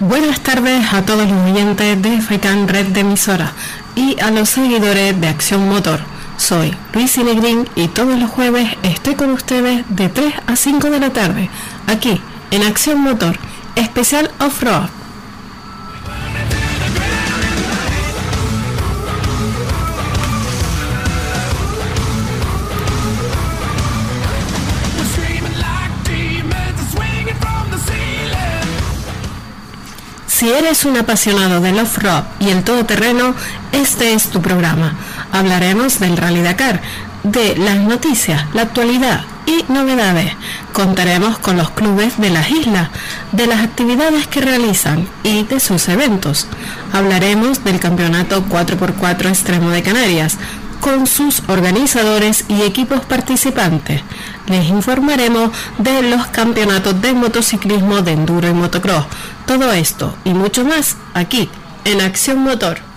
Buenas tardes a todos los oyentes de FAICAN Red de Emisora y a los seguidores de Acción Motor. Soy Luis Inegrín y todos los jueves estoy con ustedes de 3 a 5 de la tarde, aquí en Acción Motor, especial off-road. Si eres un apasionado del off-road y el todoterreno, este es tu programa. Hablaremos del Rally Dakar, de las noticias, la actualidad y novedades. Contaremos con los clubes de las islas, de las actividades que realizan y de sus eventos. Hablaremos del campeonato 4x4 extremo de Canarias, con sus organizadores y equipos participantes. Les informaremos de los campeonatos de motociclismo de enduro y motocross. Todo esto y mucho más aquí en Acción Motor.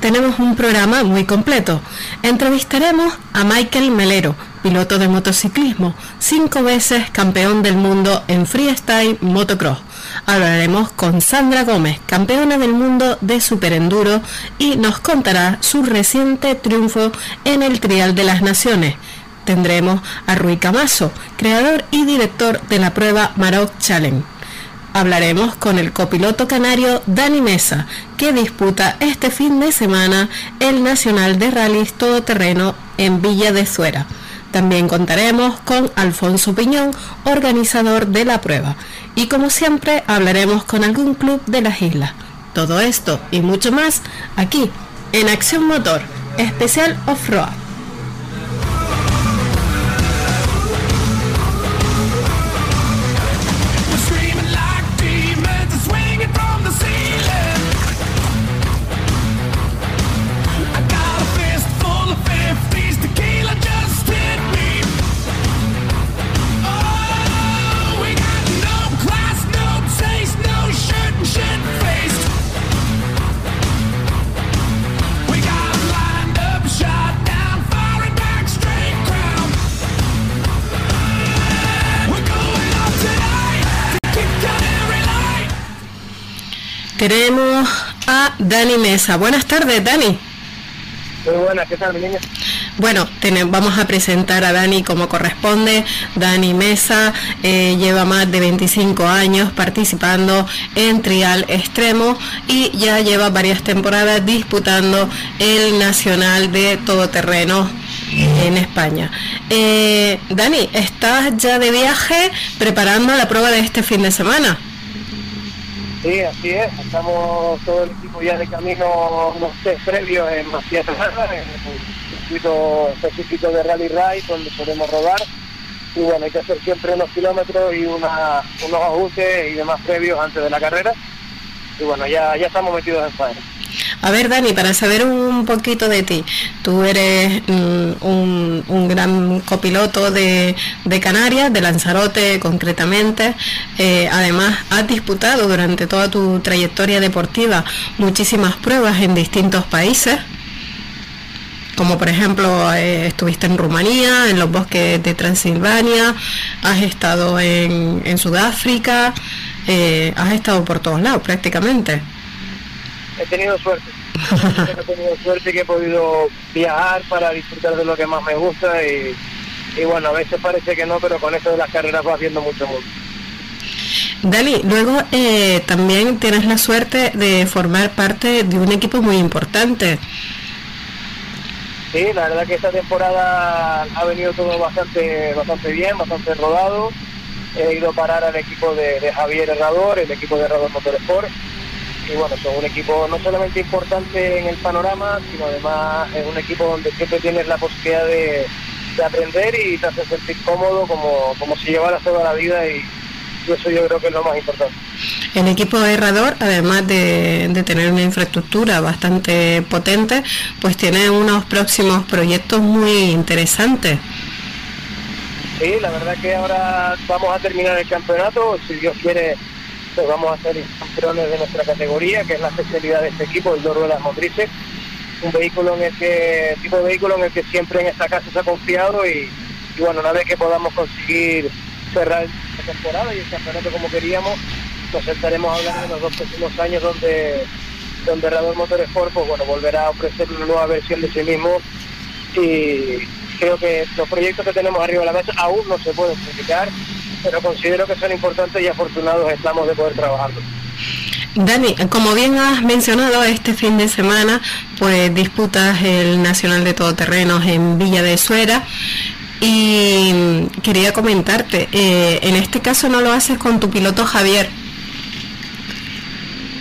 Tenemos un programa muy completo. Entrevistaremos a Michael Melero, piloto de motociclismo, cinco veces campeón del mundo en freestyle motocross. Hablaremos con Sandra Gómez, campeona del mundo de superenduro, y nos contará su reciente triunfo en el Trial de las Naciones. Tendremos a Rui Camaso, creador y director de la prueba Maroc Challenge hablaremos con el copiloto canario Dani Mesa, que disputa este fin de semana el Nacional de Rallys Todoterreno en Villa de Zuera. También contaremos con Alfonso Piñón, organizador de la prueba. Y como siempre, hablaremos con algún club de las islas. Todo esto y mucho más aquí en Acción Motor, especial off-road. Tenemos a Dani Mesa. Buenas tardes, Dani. Muy buenas, ¿qué tal, mi niña? Bueno, vamos a presentar a Dani como corresponde. Dani Mesa eh, lleva más de 25 años participando en Trial Extremo y ya lleva varias temporadas disputando el Nacional de Todoterreno en España. Eh, Dani, ¿estás ya de viaje preparando la prueba de este fin de semana? Sí, así es. Estamos todo el equipo ya de camino, unos test previos en Macías en un circuito específico de Rally Ride donde podemos rodar. Y bueno, hay que hacer siempre unos kilómetros y unos ajustes y demás previos antes de la carrera. Y bueno, ya, ya estamos metidos en faena. A ver, Dani, para saber un poquito de ti, tú eres mm, un, gran copiloto de, Canarias, de Lanzarote concretamente. Eh, además, has disputado durante toda tu trayectoria deportiva muchísimas pruebas en distintos países como por ejemplo eh, estuviste en Rumanía, en los bosques de Transilvania, has estado en, Sudáfrica, eh, has estado por todos lados prácticamente he tenido suerte. he tenido suerte que he podido viajar para disfrutar de lo que más me gusta y, bueno, a veces parece que no, pero con eso de las carreras vas viendo mucho mundo. Dali, luego eh, también tienes la suerte de formar parte de un equipo muy importante. Sí, la verdad que esta temporada ha venido todo bastante bastante bien, bastante rodado. He ido a parar al equipo de, Javier Herrador, el equipo de Herrador Motorsport y bueno, son un equipo no solamente importante en el panorama, sino además es un equipo donde siempre tienes la posibilidad de, aprender y te hace sentir cómodo como, como si llevaras toda la vida y, eso yo creo que es lo más importante. el equipo Herrador, además de, de, tener una infraestructura bastante potente, pues tiene unos próximos proyectos muy interesantes. Sí, la verdad que ahora vamos a terminar el campeonato, si Dios quiere, vamos a ser campeones de nuestra categoría, que es la especialidad de este equipo, el dos ruedas motrices, un vehículo en el que, tipo de vehículo en el que siempre en esta casa se ha confiado y, bueno, una vez que podamos conseguir cerrar la temporada y el campeonato como queríamos, nos estaremos hablando de los dos próximos años donde donde Rador Motorsport pues bueno volverá a ofrecer una nueva versión de sí mismo. Y creo que los proyectos que tenemos arriba de la mesa aún no se pueden explicar, pero considero que son importantes y afortunados estamos de poder trabajarlos. Dani, como bien has mencionado, este fin de semana pues disputas el Nacional de Todoterrenos en Villa de Suera y quería comentarte, eh, en este caso no lo haces con tu piloto Javier.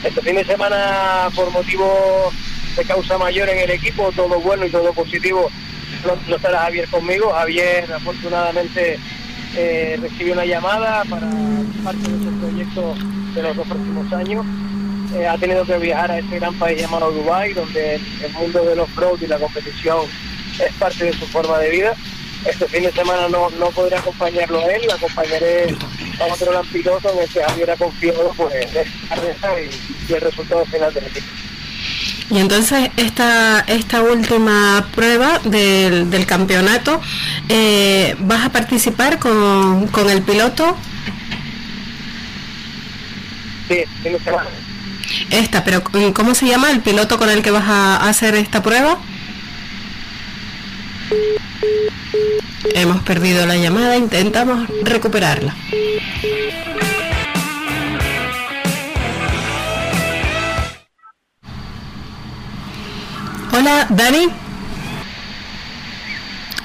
Este fin de semana por motivo de causa mayor en el equipo, todo bueno y todo positivo, no, estará Javier conmigo. Javier afortunadamente eh, recibió una llamada para parte de su proyecto de los dos próximos años. Eh, ha tenido que viajar a este gran país llamado Dubai, donde el mundo de los pros y la competición es parte de su forma de vida. Este fin de semana no, no podré acompañarlo a él, lo acompañaré a otro gran piloto en el que Javier ha confiado pues, y, y el resultado final del equipo. Y entonces esta, esta última prueba del, del campeonato, eh, ¿vas a participar con, con el piloto? Sí, semana. Esta, pero ¿cómo se llama el piloto con el que vas a hacer esta prueba? Hemos perdido la llamada, intentamos recuperarla. Hola, Dani.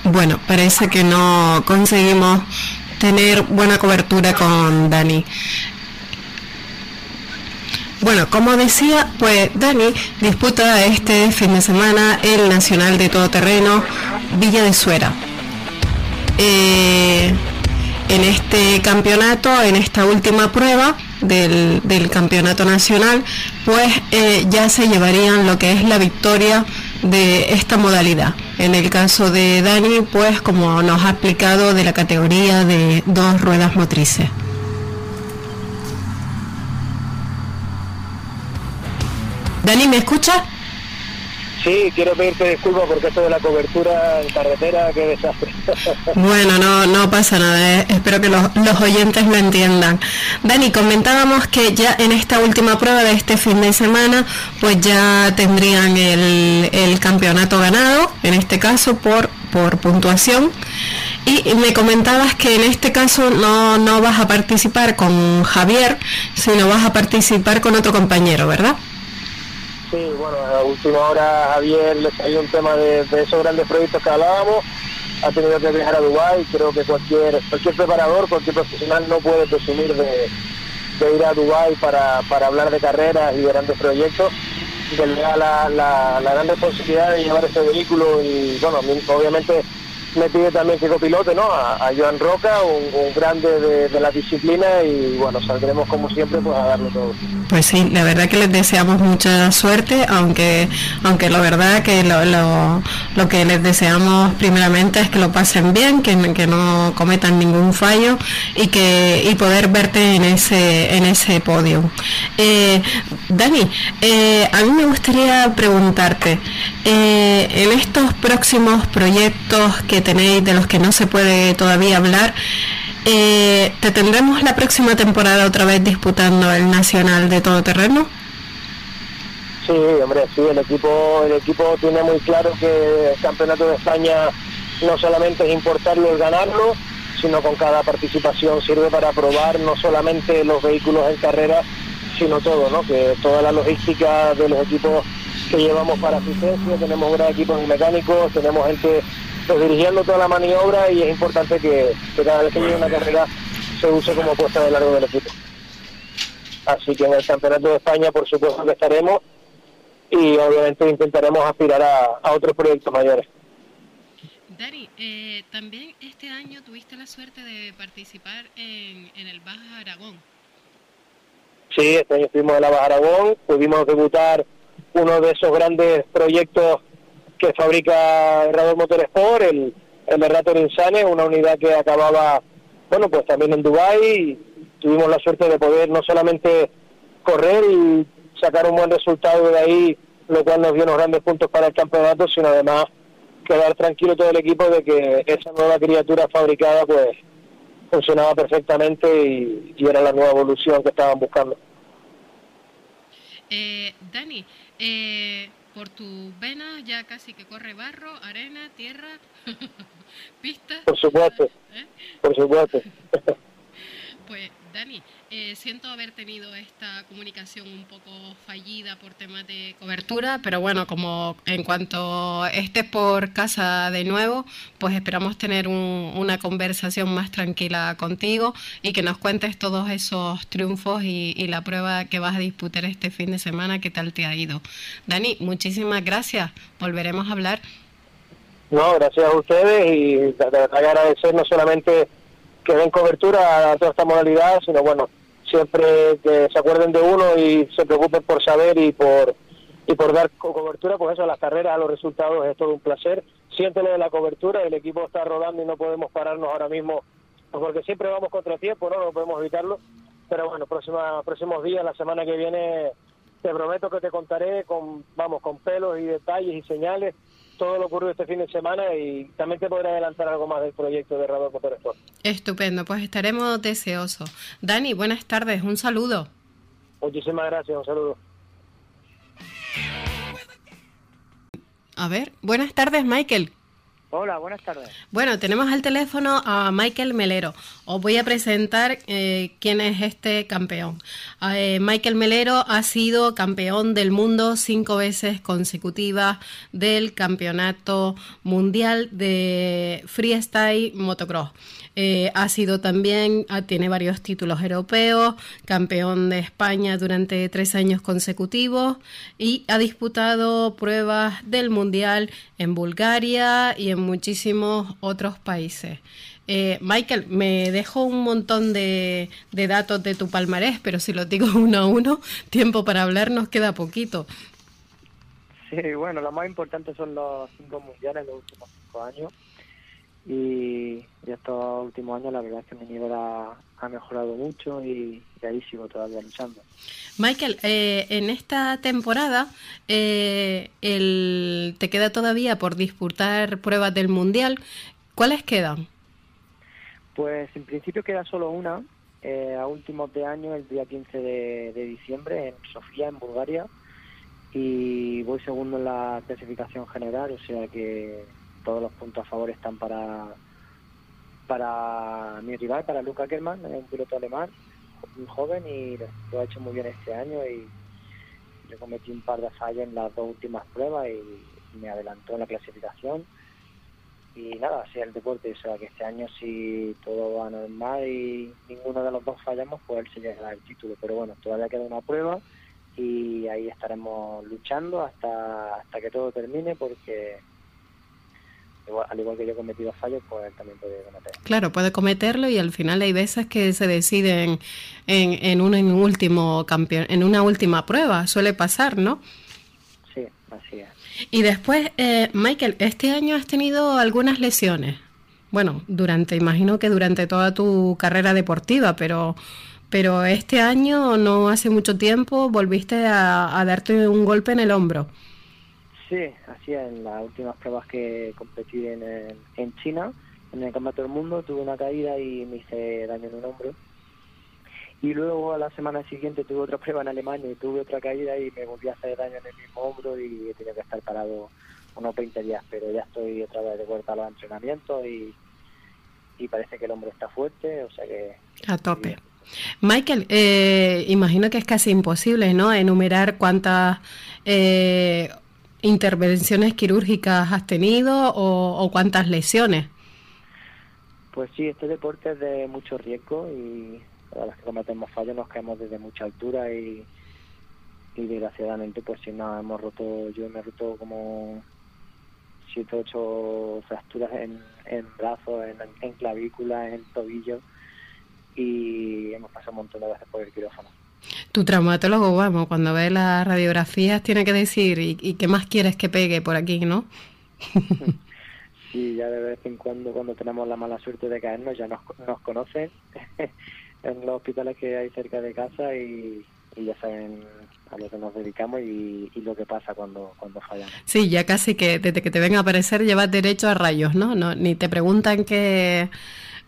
Bueno, parece que no conseguimos tener buena cobertura con Dani. Bueno, como decía, pues Dani disputa este fin de semana el Nacional de Todoterreno Villa de Suera. Eh, en este campeonato, en esta última prueba del, campeonato nacional, pues eh, ya se llevarían lo que es la victoria de esta modalidad. En el caso de Dani, pues como nos ha explicado, de la categoría de dos ruedas motrices. Dani, ¿me escucha? Sí, quiero pedirte disculpas porque esto de la cobertura en carretera, qué desastre. Bueno, no, no pasa nada, eh. espero que los, los, oyentes lo entiendan. Dani, comentábamos que ya en esta última prueba de este fin de semana, pues ya tendrían el, el campeonato ganado, en este caso por, por puntuación. Y me comentabas que en este caso no, no vas a participar con Javier, sino vas a participar con otro compañero, ¿verdad? Sí, bueno, a última hora Javier le salió un tema de, esos grandes proyectos que hablábamos, ha tenido que viajar a Dubái, creo que cualquier cualquier preparador, cualquier profesional no puede presumir de, ir a Dubái para, hablar de carreras y de grandes proyectos, que le da la, la gran responsabilidad de llevar ese vehículo y bueno, obviamente me pide también que copilote, ¿no? A, Joan Roca, un, grande de, la disciplina y bueno, saldremos como siempre pues a darlo todo. Pues sí, la verdad que les deseamos mucha suerte, aunque aunque la verdad que lo, lo, lo que les deseamos primeramente es que lo pasen bien, que, que no cometan ningún fallo y que y poder verte en ese en ese podio. Eh, Dani, eh, a mí me gustaría preguntarte, eh, en estos próximos proyectos que tenéis, de los que no se puede todavía hablar, eh, ¿te tendremos la próxima temporada otra vez disputando el Nacional de Todoterreno? Sí, hombre, sí, el equipo, el equipo tiene muy claro que el Campeonato de España no solamente es importarlo y ganarlo, sino con cada participación sirve para probar no solamente los vehículos en carrera, sino todo, ¿no? Que toda la logística de los equipos que llevamos para asistencia, tenemos gran equipos mecánicos, tenemos gente pues, dirigiendo toda la maniobra y es importante que, cada vez que llegue una carrera se use como puesta de largo del equipo. Así que en el Campeonato de España por supuesto que estaremos y obviamente intentaremos aspirar a, otros proyectos mayores. Dari, eh, también este año tuviste la suerte de participar en el Baja Aragón. Sí, este año estuvimos en la Baja Aragón, pudimos debutar uno de esos grandes proyectos que fabrica Herrador Motorsport, el, el Errator Insane, una unidad que acababa, bueno, pues también en Dubái tuvimos la suerte de poder no solamente correr y sacar un buen resultado de ahí, lo cual nos dio unos grandes puntos para el campeonato, sino además quedar tranquilo todo el equipo de que esa nueva criatura fabricada pues funcionaba perfectamente y, era la nueva evolución que estaban buscando. Eh, Dani, eh, por tus venas ya casi que corre barro, arena, tierra, pistas. Por supuesto, ¿Eh? por supuesto. eh, siento haber tenido esta comunicación un poco fallida por temas de cobertura, pero bueno, como en cuanto estés por casa de nuevo, pues esperamos tener una conversación más tranquila contigo y que nos cuentes todos esos triunfos y, la prueba que vas a disputar este fin de semana, qué tal te ha ido. Dani, muchísimas gracias, volveremos a hablar. No, gracias a ustedes y agradecer no solamente que den cobertura a toda esta modalidad, sino bueno, siempre que se acuerden de uno y se preocupen por saber y por y por dar cobertura, pues eso, a las carreras, a los resultados, es todo un placer. Siéntelo de la cobertura, el equipo está rodando y no podemos pararnos ahora mismo, porque siempre vamos contra tiempo, ¿no? No podemos evitarlo. Pero bueno, próxima, próximos días, la semana que viene, te prometo que te contaré con, vamos, con pelos y detalles y señales todo lo ocurrido este fin de semana y también te podré adelantar algo más del proyecto de Radar Motorsport. Estupendo, pues estaremos deseosos. Dani, buenas tardes, un saludo. Muchísimas gracias, un saludo. A ver, buenas tardes, Michael. Hola, buenas tardes. Bueno, tenemos al teléfono a Michael Melero. Os voy a presentar eh, quién es este campeón. Eh, Michael Melero ha sido campeón del mundo cinco veces consecutivas del Campeonato Mundial de Freestyle Motocross. Eh, ha sido también, ah, tiene varios títulos europeos, campeón de España durante tres años consecutivos y ha disputado pruebas del Mundial en Bulgaria y en muchísimos otros países. Eh, Michael, me dejo un montón de, datos de tu palmarés, pero si lo digo uno a uno, tiempo para hablar nos queda poquito. Sí, bueno, lo más importante son los cinco mundiales en los últimos cinco años y, estos últimos años la verdad es que mi nivel ha, mejorado mucho y, ahí sigo todavía luchando. Michael, eh, en esta temporada eh, el, te queda todavía por disputar pruebas del Mundial. ¿Cuáles quedan? Pues en principio queda solo una, eh, a últimos de año, el día 15 de, de diciembre, en Sofía, en Bulgaria, y voy segundo en la clasificación general, o sea que todos los puntos a favor están para para mi rival, para Luca Kerman, un piloto alemán, un joven y lo ha hecho muy bien este año y yo cometí un par de fallas en las dos últimas pruebas y me adelantó en la clasificación. Y nada, así es el deporte, o sea que este año si todo va normal y ninguno de los dos fallamos, pues él se llegará el título, pero bueno, todavía queda una prueba y ahí estaremos luchando hasta, hasta que todo termine porque al igual que yo he cometido fallos, pues él también puede cometerlo. Claro, puede cometerlo y al final hay veces que se deciden en, en, un, en, último campeón, en una última prueba, suele pasar, ¿no? Sí, así es. Y después, eh, Michael, este año has tenido algunas lesiones. Bueno, durante, imagino que durante toda tu carrera deportiva, pero, pero este año, no hace mucho tiempo, volviste a darte un golpe en el hombro. Sí, así en las últimas pruebas que competí en, en China, en el Campeonato del Mundo, tuve una caída y me hice daño en un hombro. Y luego a la semana siguiente tuve otra prueba en Alemania y tuve otra caída y me volví a hacer daño en el mismo hombro y he tenido que estar parado unos 20 días, pero ya estoy otra vez de vuelta a los entrenamientos y, y parece que el hombro está fuerte, o sea que... A tope. Michael, eh, imagino que es casi imposible, ¿no? Enumerar cuántas eh, intervenciones quirúrgicas has tenido o, cuántas lesiones? Pues sí, este deporte es de mucho riesgo y a las que cometemos fallos nos caemos desde mucha altura y, desgraciadamente pues si no hemos roto, yo me he roto como siete ocho fracturas en, en brazos, en, en clavículas, en tobillos y hemos pasado un montón de veces por el quirófano. Tu traumatólogo, vamos, cuando ve las radiografías tiene que decir, ¿y, qué más quieres que pegue por aquí, no? sí, ya de vez en cuando, cuando tenemos la mala suerte de caernos, ya nos, nos conocen en los hospitales que hay cerca de casa y, ya saben a lo que nos dedicamos y, lo que pasa cuando, cuando fallamos. Sí, ya casi que desde que te ven a aparecer llevas derecho a rayos, ¿no? no ni te preguntan qué,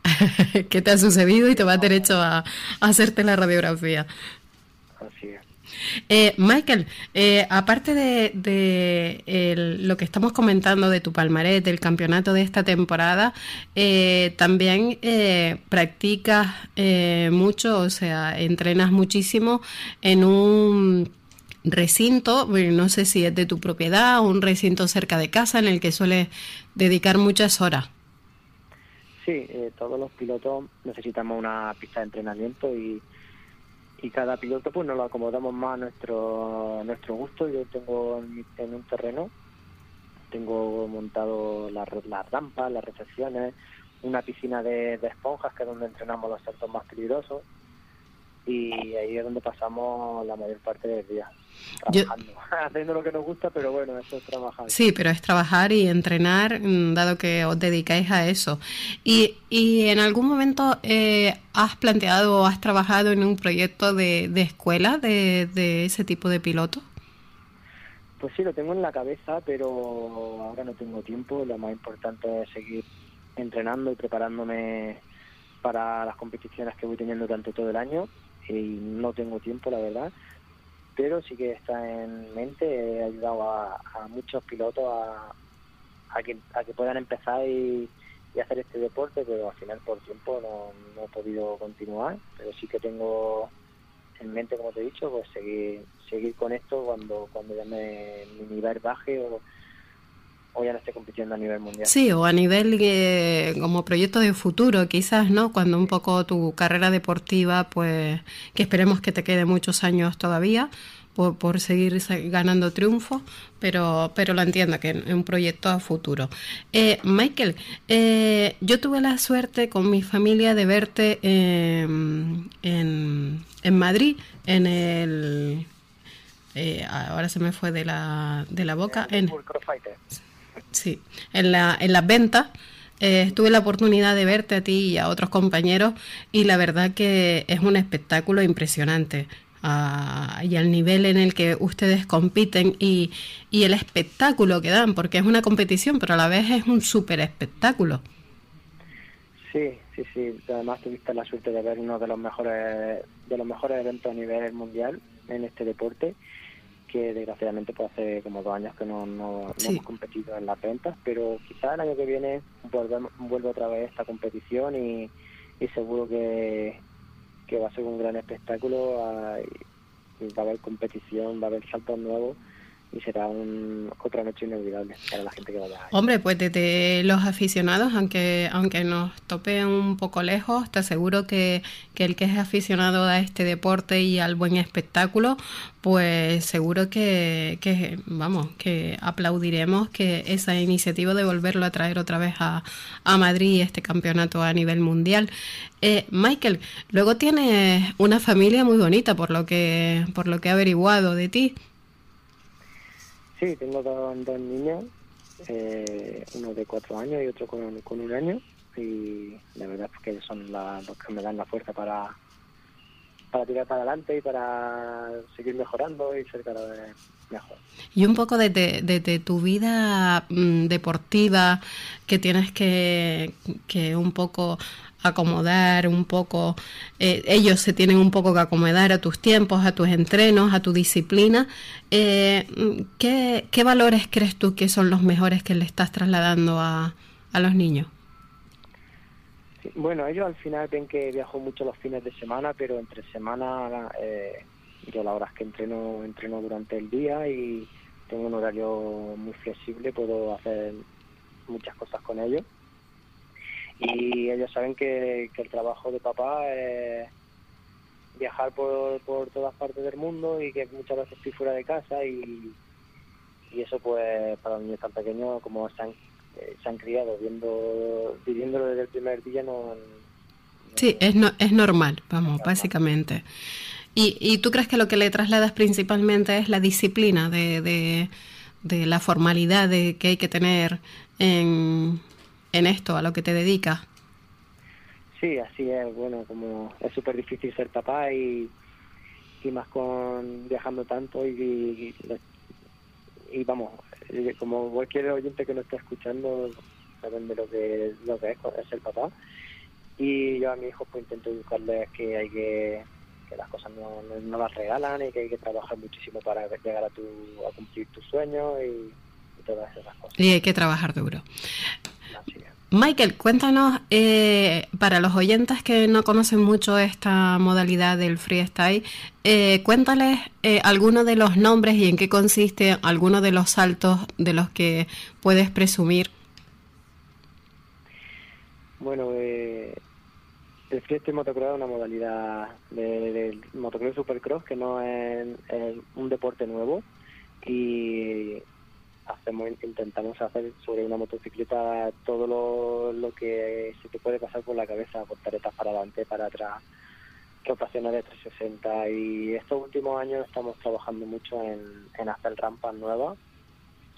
qué te ha sucedido y te vas derecho a, a hacerte la radiografía. Así es. Eh, Michael, eh, aparte de, lo que estamos comentando de tu palmarés, del campeonato de esta temporada, eh, también practicas mucho, o sea, entrenas muchísimo en un recinto, no sé si es de tu propiedad o un recinto cerca de casa en el que sueles dedicar muchas horas. Sí, todos los pilotos necesitamos una pista de entrenamiento y y cada piloto pues nos lo acomodamos más a nuestro, nuestro gusto. Yo tengo en, un terreno, tengo montado las rampas, las recepciones, una piscina de, esponjas que es donde entrenamos los saltos más peligrosos y ahí es donde pasamos la mayor parte del día. Trabajando, haciendo lo que nos gusta, pero bueno, eso es trabajar. Sí, pero es trabajar y entrenar, mm, dado que os dedicáis a eso. ¿Y, y en algún momento eh, has planteado o has trabajado en un proyecto de, de escuela de, de ese tipo de piloto? Pues sí, lo tengo en la cabeza, pero ahora no tengo tiempo. Lo más importante es seguir entrenando y preparándome para las competiciones que voy teniendo durante todo el año y no tengo tiempo, la verdad, pero sí que está en mente. He ayudado a, muchos pilotos a, que, puedan empezar y, hacer este deporte, pero al final por tiempo no, he podido continuar, pero sí que tengo en mente, como te he dicho, pues seguir seguir con esto cuando cuando ya me, mi nivel baje o o ya no esté compitiendo a nivel mundial. Sí, o a nivel eh, como proyecto de futuro, quizás, ¿no? Cuando un poco tu carrera deportiva, pues que esperemos que te quede muchos años todavía por, por seguir ganando triunfos, pero, pero lo entiendo, que es un proyecto a futuro. Eh, Michael, eh, yo tuve la suerte con mi familia de verte en, en Madrid, en el... ahora se me fue de la, de la boca. En, Sí, en, la, en las ventas eh, tuve la oportunidad de verte a ti y a otros compañeros y la verdad que es un espectáculo impresionante. Ah, y al nivel en el que ustedes compiten y, y el espectáculo que dan, porque es una competición, pero a la vez es un súper espectáculo. Sí, sí, sí. Además tuviste la suerte de ver uno de los mejores de los mejores eventos a nivel mundial en este deporte que desgraciadamente pues hace como dos años que no, no, hemos competido en las ventas, pero quizá el año que viene volvemos, vuelve otra vez esta competición y, y seguro que, que va a ser un gran espectáculo, va a haber competición, va a haber saltos nuevos y será un, otra noche inolvidable para la gente que vaya. Hombre, pues desde los aficionados, aunque aunque nos tope un poco lejos, te aseguro que, que el que es aficionado a este deporte y al buen espectáculo, pues seguro que, que, vamos, que aplaudiremos que esa iniciativa de volverlo a traer otra vez a, a Madrid, este campeonato a nivel mundial. Eh, Michael, luego tienes una familia muy bonita por lo que, por lo que he averiguado de ti. Sí, tengo dos, niños, eh, uno de cuatro años y otro con, un año. Y la verdad es que son los que me dan la fuerza para, para tirar para adelante y para seguir mejorando y ser cada vez mejor. Y un poco de, de, tu vida mm, deportiva que tienes que, que un poco acomodar un poco, eh, ellos se tienen un poco que acomodar a tus tiempos, a tus entrenos, a tu disciplina. Eh, ¿qué, ¿Qué valores crees tú que son los mejores que le estás trasladando a, a los niños? bueno, ellos al final ven que viajo mucho los fines de semana, pero entre semana eh, yo la hora es que entreno, entreno durante el día y tengo un horario muy flexible, puedo hacer muchas cosas con ellos y ellos saben que, el trabajo de papá es viajar por, por todas partes del mundo y que muchas veces estoy fuera de casa y, y eso pues para niños tan pequeños como se han, eh, se han criado viendo viviéndolo desde el primer día no, sí es no, es normal vamos básicamente. ¿Y, ¿Y, tú crees que lo que le trasladas principalmente es la disciplina de, de, de la formalidad de que hay que tener en, en esto, a lo que te dedicas? Sí, así es. Bueno, como es súper difícil ser papá y, y más con viajando tanto y, y, vamos, como cualquier oyente que no esté escuchando saben de lo que, lo que es, es ser papá. Y yo a mi hijo pues intento educarles que hay que que las cosas no, no, las regalan y que hay que trabajar muchísimo para llegar a, tu, a cumplir tus sueños y, todas esas cosas. Y hay que trabajar duro. Michael, cuéntanos, eh, para los oyentes que no conocen mucho esta modalidad del freestyle, eh, cuéntales eh, algunos de los nombres y en qué consiste algunos de los saltos de los que puedes presumir. Bueno, eh, el freestyle motocross es una modalidad del de motocross supercross que no es, un deporte nuevo y hacemos intentamos hacer sobre una motocicleta todo lo, lo que se te puede pasar por la cabeza, portaretas para adelante, para atrás, rotaciones de 360 y estos últimos años estamos trabajando mucho en, en hacer rampas nuevas,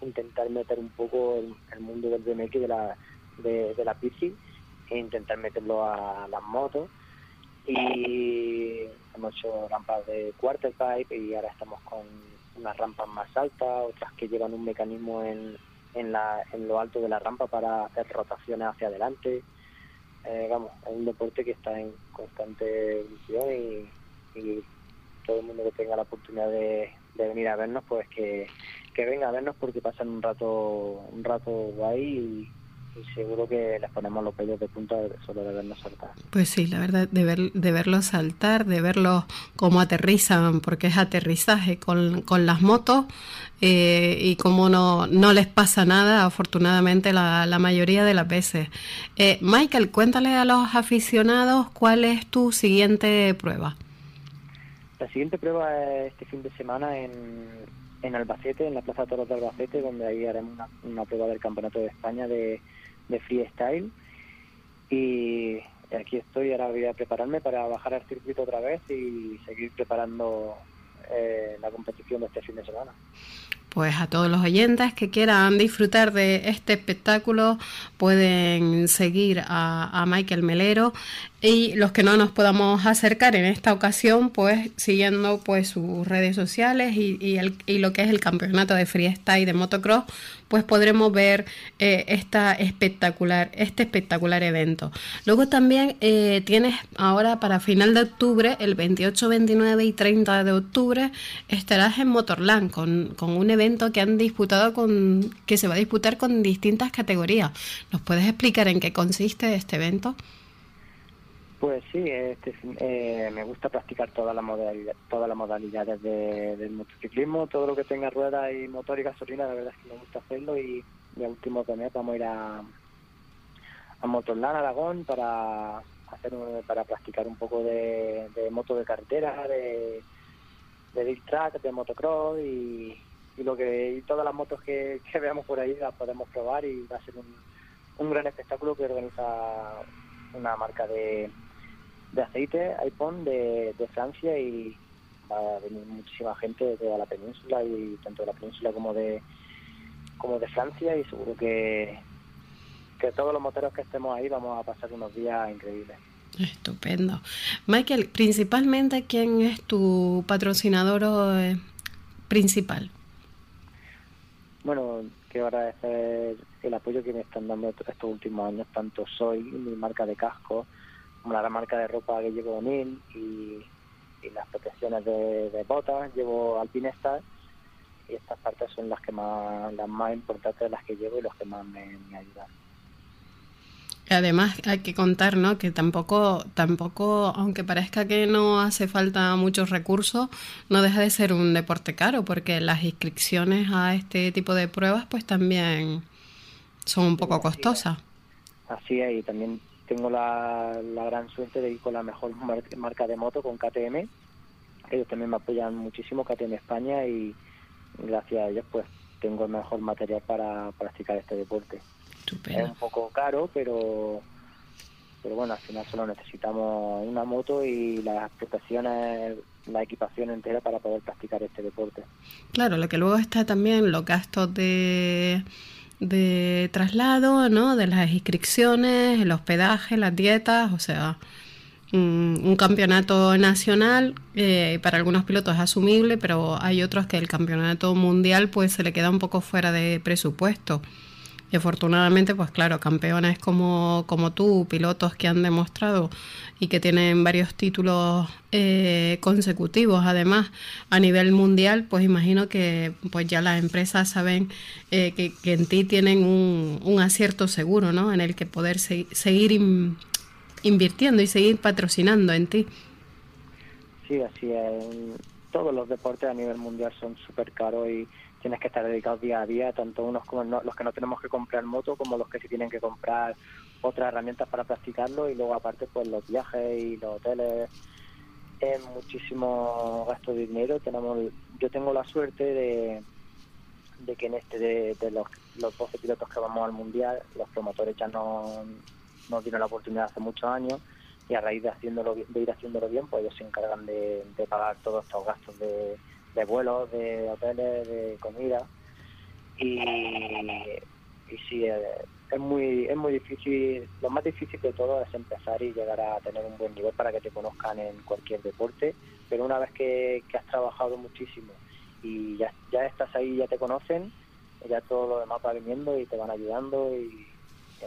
intentar meter un poco el, mundo del BMX de la, de, de la bici e intentar meterlo a las motos. Y hemos hecho rampas de quarter pipe y ahora estamos con unas rampas más altas, otras que llevan un mecanismo en, en, la, en lo alto de la rampa para hacer rotaciones hacia adelante. Eh, vamos, es un deporte que está en constante evolución y, todo el mundo que tenga la oportunidad de, de venir a vernos, pues que, que venga a vernos porque pasan un rato un rato guay y, y seguro que les ponemos los pelos de punta solo de verlos saltar. Pues sí, la verdad, de, ver, de verlos saltar, de verlos cómo aterrizan, porque es aterrizaje con, con las motos eh, y cómo no, no les pasa nada, afortunadamente, la, la mayoría de las veces. Eh, Michael, cuéntale a los aficionados cuál es tu siguiente prueba. La siguiente prueba es este fin de semana en, en Albacete, en la Plaza Toros de Albacete, donde ahí haremos una, una prueba del Campeonato de España de de freestyle y aquí estoy, ahora voy a prepararme para bajar al circuito otra vez y seguir preparando eh, la competición de este fin de semana. Pues a todos los oyentes que quieran disfrutar de este espectáculo pueden seguir a, a, Michael Melero y los que no nos podamos acercar en esta ocasión pues siguiendo pues sus redes sociales y, y, el, y lo que es el campeonato de freestyle de motocross pues podremos ver eh, esta espectacular, este espectacular evento. Luego también eh, tienes ahora para final de octubre, el 28, 29 y 30 de octubre, estarás en Motorland con, con un evento que han disputado con, que se va a disputar con distintas categorías. ¿Nos puedes explicar en qué consiste este evento? Pues sí, este, eh, me gusta practicar todas las modalidades, todas las modalidades de, del motociclismo, todo lo que tenga ruedas y motor y gasolina, la verdad es que me gusta hacerlo y el último mes vamos a ir a, a Motorland Aragón para hacer para practicar un poco de, moto de carretera, de, de track, de motocross y, y lo que y todas las motos que, que veamos por ahí las podemos probar y va a ser un, un gran espectáculo que organiza una marca de de aceite iPhone de, de Francia y va a venir muchísima gente de toda la península y tanto de la península como de como de Francia y seguro que que todos los moteros que estemos ahí vamos a pasar unos días increíbles. Estupendo. Michael, principalmente, ¿quién es tu patrocinador eh, principal? Bueno, quiero agradecer el apoyo que me están dando estos últimos años, tanto Soy, mi marca de casco, como la marca de ropa que llevo O'Neill y, y las protecciones de, de botas, llevo Alpinestar y estas partes son las que más las más importantes las que llevo y los que más me, me ayudan. Además hay que contar, ¿no? Que tampoco, tampoco, aunque parezca que no hace falta muchos recursos, no deja de ser un deporte caro, porque las inscripciones a este tipo de pruebas, pues también son un poco sí, costosas. Así es, y también tengo la, la, gran suerte de ir con la mejor marca de moto, con KTM. Ellos también me apoyan muchísimo, KTM España, y gracias a ellos pues tengo el mejor material para practicar este deporte. Estupendo. Es un poco caro, pero pero bueno, al final solo necesitamos una moto y las prestaciones la equipación entera para poder practicar este deporte. Claro, lo que luego está también los gastos de de traslado, ¿no? De las inscripciones, el hospedaje, las dietas, o sea, un campeonato nacional eh, para algunos pilotos es asumible, pero hay otros que el campeonato mundial pues se le queda un poco fuera de presupuesto. Y afortunadamente, pues claro, campeones como, como tú, pilotos que han demostrado y que tienen varios títulos eh, consecutivos, además, a nivel mundial, pues imagino que pues ya las empresas saben eh, que, en ti tienen un, un, acierto seguro, ¿no? En el que poder seguir invirtiendo y seguir patrocinando en ti. Sí, así es. Todos los deportes a nivel mundial son súper caros y tienes que estar dedicado día a día, tanto unos como los que no tenemos que comprar moto como los que sí tienen que comprar otras herramientas para practicarlo y luego aparte pues los viajes y los hoteles es muchísimo gasto de dinero. Tenemos, yo tengo la suerte de, de que en este de, los, los 12 pilotos que vamos al mundial, los promotores ya no nos dieron la oportunidad hace muchos años y a raíz de haciéndolo de ir haciéndolo bien, pues ellos se encargan de pagar todos estos gastos de de vuelos, de hoteles, de comida. Y, y sí, eh, es muy, es muy difícil, lo más difícil de todo es empezar y llegar a tener un buen nivel para que te conozcan en cualquier deporte, pero una vez que, has trabajado muchísimo y ya, ya estás ahí, ya te conocen, ya todo lo demás va viniendo y te van ayudando y,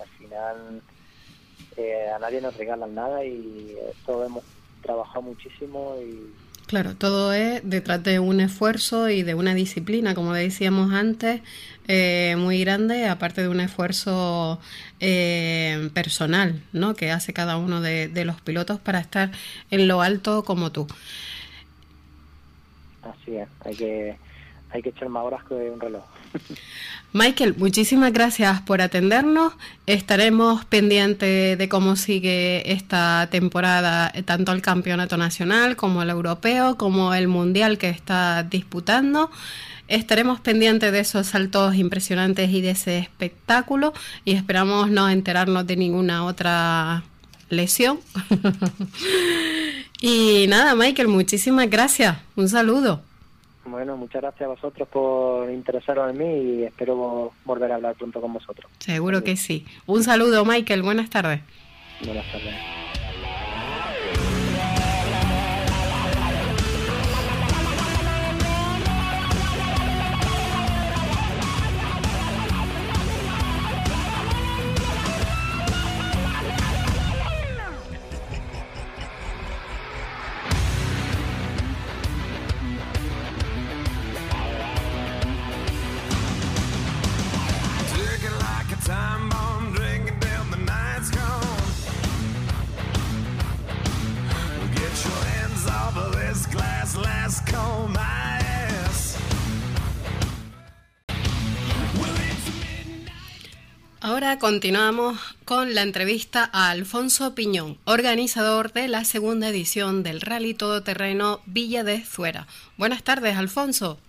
al final eh, a nadie nos regalan nada y eh, todos hemos trabajado muchísimo y Claro, todo es detrás de un esfuerzo y de una disciplina, como decíamos antes, eh, muy grande, aparte de un esfuerzo eh, personal, ¿no? Que hace cada uno de, los pilotos para estar en lo alto como tú. Así es, hay que, hay que echar más horas que un reloj. Michael, muchísimas gracias por atendernos. Estaremos pendientes de cómo sigue esta temporada, eh, tanto el campeonato nacional como el europeo, como el mundial que está disputando. Estaremos pendientes de esos saltos impresionantes y de ese espectáculo y esperamos no enterarnos de ninguna otra lesión. y nada, Michael, muchísimas gracias. Un saludo. Bueno, muchas gracias a vosotros por interesaros en mí y espero volver a hablar pronto con vosotros. Seguro que sí. Un saludo, Michael. Buenas tardes. Buenas tardes. Ahora continuamos con la entrevista a Alfonso Piñón, organizador de la segunda edición del Rally Todoterreno Villa de Zuera. Buenas tardes, Alfonso.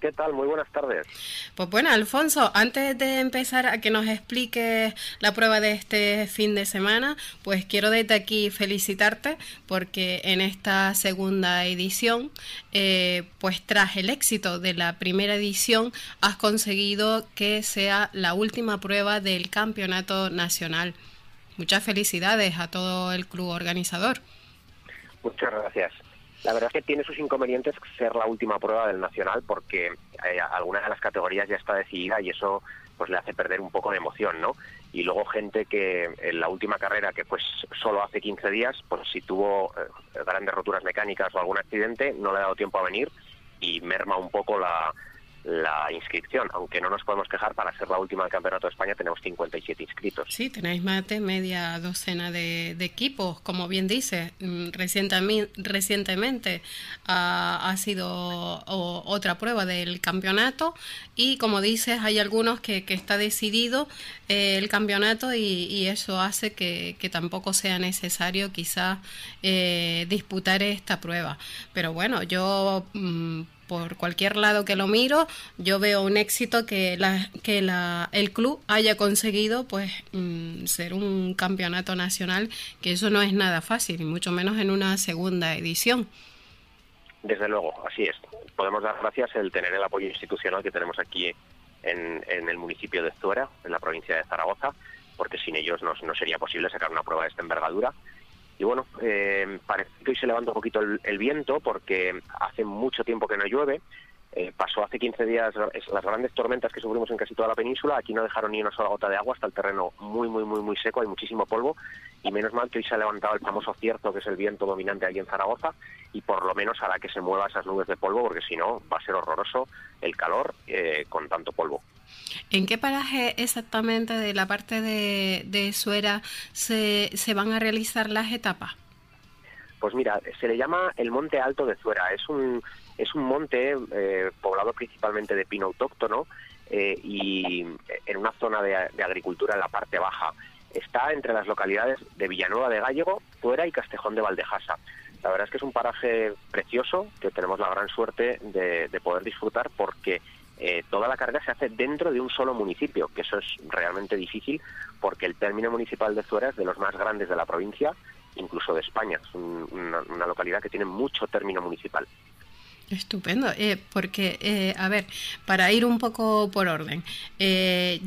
¿Qué tal? Muy buenas tardes. Pues bueno, Alfonso, antes de empezar a que nos expliques la prueba de este fin de semana, pues quiero desde aquí felicitarte porque en esta segunda edición, eh, pues tras el éxito de la primera edición, has conseguido que sea la última prueba del campeonato nacional. Muchas felicidades a todo el club organizador. Muchas gracias. La verdad es que tiene sus inconvenientes ser la última prueba del Nacional porque eh, alguna de las categorías ya está decidida y eso pues le hace perder un poco de emoción, ¿no? Y luego gente que en la última carrera, que pues solo hace 15 días, pues si tuvo eh, grandes roturas mecánicas o algún accidente, no le ha dado tiempo a venir y merma un poco la, la inscripción, aunque no nos podemos quejar, para ser la última del Campeonato de España tenemos 57 inscritos. Sí, tenéis más de media docena de, equipos, como bien dice, mm, recientemente, recientemente ha, sido otra prueba del campeonato y como dices, hay algunos que, que está decidido eh, el campeonato y, eso hace que, tampoco sea necesario quizás eh, disputar esta prueba. Pero bueno, yo... Mm, por cualquier lado que lo miro, yo veo un éxito que, la, que la, el club haya conseguido pues mm, ser un campeonato nacional, que eso no es nada fácil, y mucho menos en una segunda edición. Desde luego, así es. Podemos dar gracias el tener el apoyo institucional que tenemos aquí en, el municipio de Zuera, en la provincia de Zaragoza, porque sin ellos no, sería posible sacar una prueba de esta envergadura. Y bueno, eh, parece que hoy se levanta un poquito el, viento porque hace mucho tiempo que no llueve. Eh, pasó hace 15 días las grandes tormentas que sufrimos en casi toda la península. Aquí no dejaron ni una sola gota de agua, está el terreno muy, muy, muy, muy seco, hay muchísimo polvo. Y menos mal que hoy se ha levantado el famoso cierzo, que es el viento dominante aquí en Zaragoza, y por lo menos hará que se mueva esas nubes de polvo, porque si no, va a ser horroroso el calor eh, con tanto polvo. ¿En qué paraje exactamente de la parte de, Suera se, van a realizar las etapas? Pues mira, se le llama el Monte Alto de Suera. Es un, es un monte eh, poblado principalmente de pino autóctono eh, y en una zona de, agricultura en la parte baja. Está entre las localidades de Villanueva de Gallego, Fuera y Castejón de Valdejasa. La verdad es que es un paraje precioso que tenemos la gran suerte de poder disfrutar porque eh, toda la carga se hace dentro de un solo municipio, que eso es realmente difícil porque el término municipal de Zuera es de los más grandes de la provincia, incluso de España. Es una, localidad que tiene mucho término municipal. Estupendo, eh, porque, eh, a ver, para ir un poco por orden,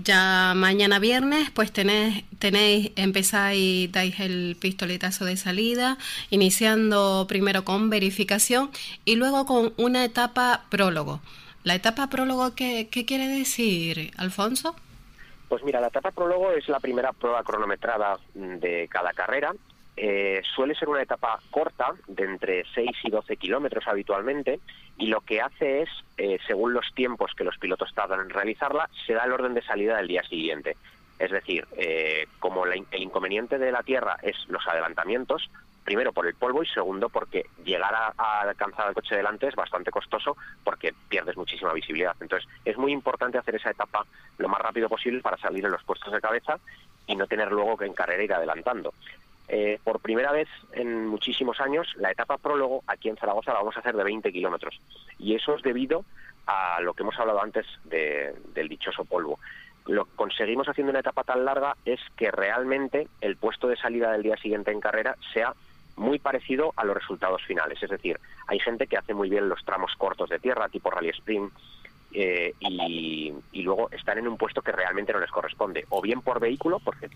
ya mañana viernes, pues tenéis, tenéis, empezáis, dais el pistoletazo de salida, iniciando primero con verificación y luego con una etapa prólogo. ¿La etapa prólogo qué, quiere decir, Alfonso? Pues mira, la etapa prólogo es la primera prueba cronometrada de cada carrera. Eh, suele ser una etapa corta, de entre 6 y 12 kilómetros habitualmente, y lo que hace es, eh, según los tiempos que los pilotos tardan en realizarla, se da el orden de salida del día siguiente. Es decir, eh, como el inconveniente de la Tierra es los adelantamientos, primero por el polvo y segundo porque llegar a, alcanzar al coche delante es bastante costoso porque pierdes muchísima visibilidad. Entonces es muy importante hacer esa etapa lo más rápido posible para salir en los puestos de cabeza y no tener luego que en carrera ir adelantando. Eh, por primera vez en muchísimos años, la etapa prólogo aquí en Zaragoza la vamos a hacer de 20 kilómetros. Y eso es debido a lo que hemos hablado antes del dichoso polvo. Lo que conseguimos haciendo una etapa tan larga es que realmente el puesto de salida del día siguiente en carrera sea muy parecido a los resultados finales. Es decir, hay gente que hace muy bien los tramos cortos de tierra, tipo rally sprint, eh, y, luego están en un puesto que realmente no les corresponde, o bien por vehículo, porque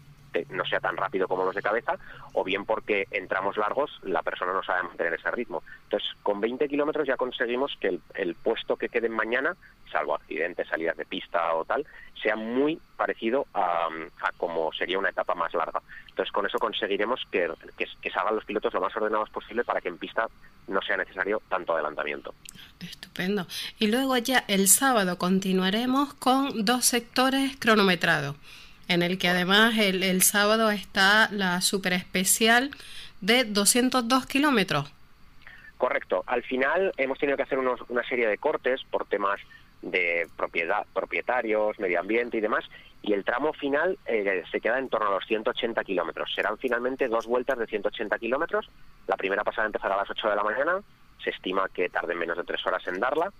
no sea tan rápido como los de cabeza, o bien porque en tramos largos la persona no sabe mantener ese ritmo. Entonces, con 20 kilómetros ya conseguimos que el, puesto que quede mañana, salvo accidentes, salidas de pista o tal, sea muy parecido a, como sería una etapa más larga. Entonces, con eso conseguiremos que, que, que salgan los pilotos lo más ordenados posible para que en pista no sea necesario tanto adelantamiento. Estupendo. Y luego ya el sábado continuaremos con dos sectores cronometrados, en el que además el, sábado está la super especial de 202 kilómetros. Correcto. Al final hemos tenido que hacer una serie de cortes por temas de propiedad, propietarios, medio ambiente y demás, y el tramo final eh, se queda en torno a los 180 kilómetros. Serán finalmente dos vueltas de 180 kilómetros. La primera pasada empezará a las 8 de la mañana, se estima que tarden menos de tres horas en darla,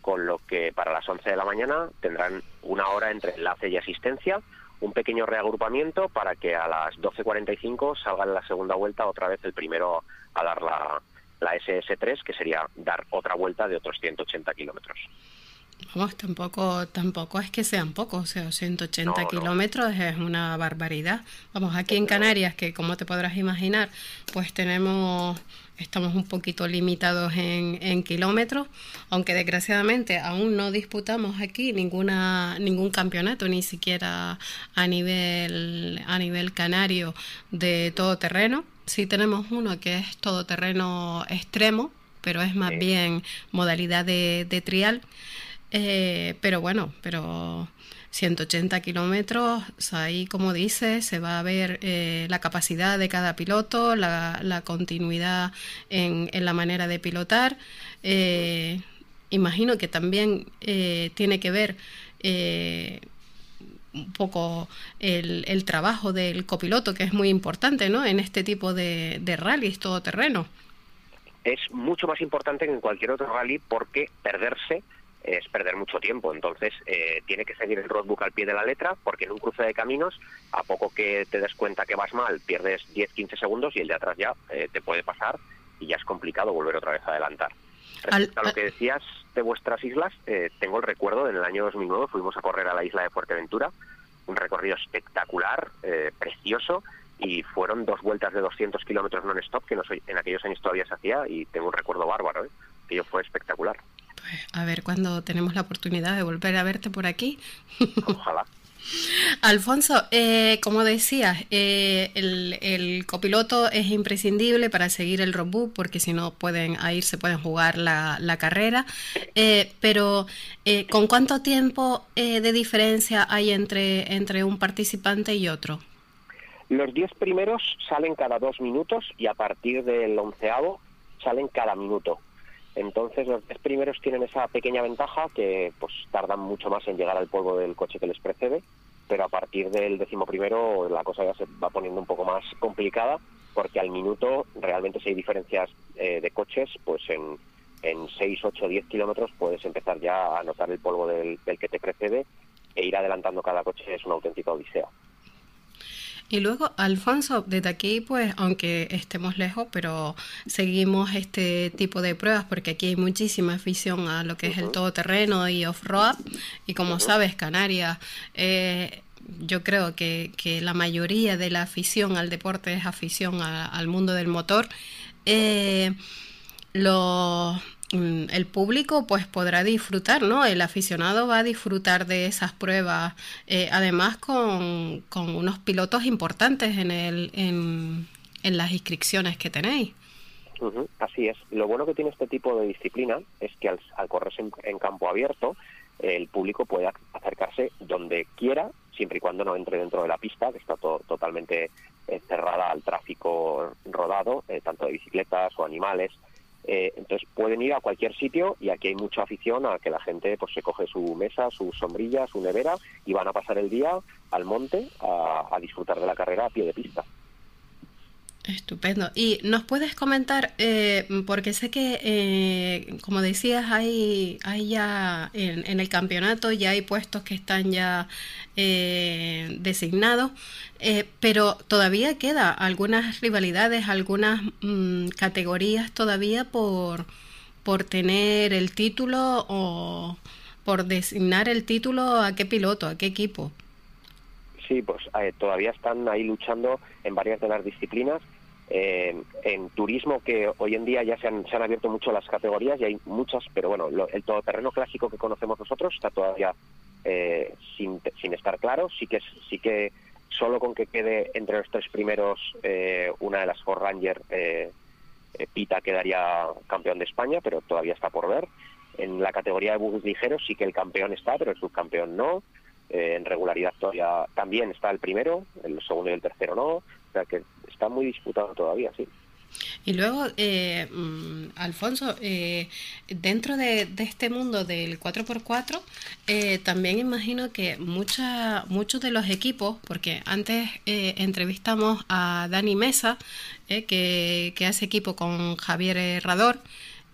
con lo que para las 11 de la mañana tendrán una hora entre enlace y asistencia, un pequeño reagrupamiento para que a las 12.45 salgan en la segunda vuelta otra vez el primero a dar la, la SS3, que sería dar otra vuelta de otros 180 kilómetros. Vamos, tampoco, tampoco es que sean pocos, o sea, 180 kilómetros es una barbaridad. Vamos, aquí en Canarias, que como te podrás imaginar, pues tenemos, estamos un poquito limitados en, en kilómetros, aunque desgraciadamente aún no disputamos aquí ninguna, ningún campeonato, ni siquiera a nivel, a nivel canario de todo terreno. Sí tenemos uno que es todoterreno extremo, pero es más bien modalidad de, de trial. Eh, pero bueno, pero 180 kilómetros, ahí como dice, se va a ver eh, la capacidad de cada piloto, la, continuidad en, la manera de pilotar. Eh, imagino que también tiene que ver un poco el, trabajo del copiloto, que es muy importante ¿no? en este tipo de, de rallies todoterreno. Es mucho más importante que en cualquier otro rally porque perderse es perder mucho tiempo. Entonces, eh, tiene que seguir el roadbook al pie de la letra, porque en un cruce de caminos, a poco que te des cuenta que vas mal, pierdes 10-15 segundos y el de atrás ya eh, te puede pasar y ya es complicado volver otra vez a adelantar. Respecto a lo que decías de vuestras islas, eh, tengo el recuerdo, en el año 2009 fuimos a correr a la isla de Fuerteventura, un recorrido espectacular, eh, precioso, y fueron dos vueltas de 200 kilómetros non-stop que no soy, en aquellos años todavía se hacía y tengo un recuerdo bárbaro, ¿eh? que fue espectacular. Pues a ver cuando tenemos la oportunidad de volver a verte por aquí. Ojalá. Alfonso, eh, como decías, eh, el, copiloto es imprescindible para seguir el roadbook porque si no pueden ahí se pueden jugar la, carrera. Eh, pero ¿con cuánto tiempo de diferencia hay entre, entre un participante y otro? Los diez primeros salen cada dos minutos y a partir del onceavo salen cada minuto. Entonces los diez primeros tienen esa pequeña ventaja que pues tardan mucho más en llegar al polvo del coche que les precede, pero a partir del décimo primero la cosa ya se va poniendo un poco más complicada porque al minuto realmente si hay diferencias eh, de coches, pues en, en 6, 8, 10 kilómetros puedes empezar ya a notar el polvo del, del que te precede e ir adelantando cada coche es una auténtica odisea. Y luego, Alfonso, desde aquí, pues, aunque estemos lejos, pero seguimos este tipo de pruebas porque aquí hay muchísima afición a lo que es el todoterreno y off-road. Y como sabes, Canarias, eh, yo creo que, que, la mayoría de la afición al deporte es afición al mundo del motor. Eh, los el público pues podrá disfrutar, ¿no? El aficionado va a disfrutar de esas pruebas, eh, además con, unos pilotos importantes en, el, en, las inscripciones que tenéis. así es. Lo bueno que tiene este tipo de disciplina es que al, correrse en, campo abierto, el público puede acercarse donde quiera, siempre y cuando no entre dentro de la pista, que está totalmente eh, cerrada al tráfico rodado, eh, tanto de bicicletas o animales. Eh, entonces pueden ir a cualquier sitio y aquí hay mucha afición a que la gente pues se coge su mesa, su sombrilla, su nevera y van a pasar el día al monte a disfrutar de la carrera a pie de pista. Estupendo. Y nos puedes comentar, eh, porque sé que, eh, como decías, hay, hay ya en, el campeonato ya hay puestos que están ya eh, designados, pero todavía queda algunas rivalidades, algunas mm, categorías todavía por, por tener el título o por designar el título a qué piloto, a qué equipo. Sí, pues todavía están ahí luchando en varias de las disciplinas eh, en turismo que hoy en día ya se han, se han, abierto mucho las categorías y hay muchas, pero bueno, el todoterreno clásico que conocemos nosotros está todavía eh, sin, estar claro. Sí que, sí que solo con que quede entre los tres primeros eh, una de las Ford Ranger, Pita quedaría campeón de España, pero todavía está por ver. En la categoría de bugs ligeros sí que el campeón está, pero el subcampeón no. En regularidad todavía también está el primero, el segundo y el tercero no. O sea que está muy disputado todavía, sí. Y luego, eh, mm, Alfonso, eh, dentro de, este mundo del 4x4, eh, también imagino que mucha, muchos de los equipos, porque antes entrevistamos a Dani Mesa, que, que, hace equipo con Javier Herrador,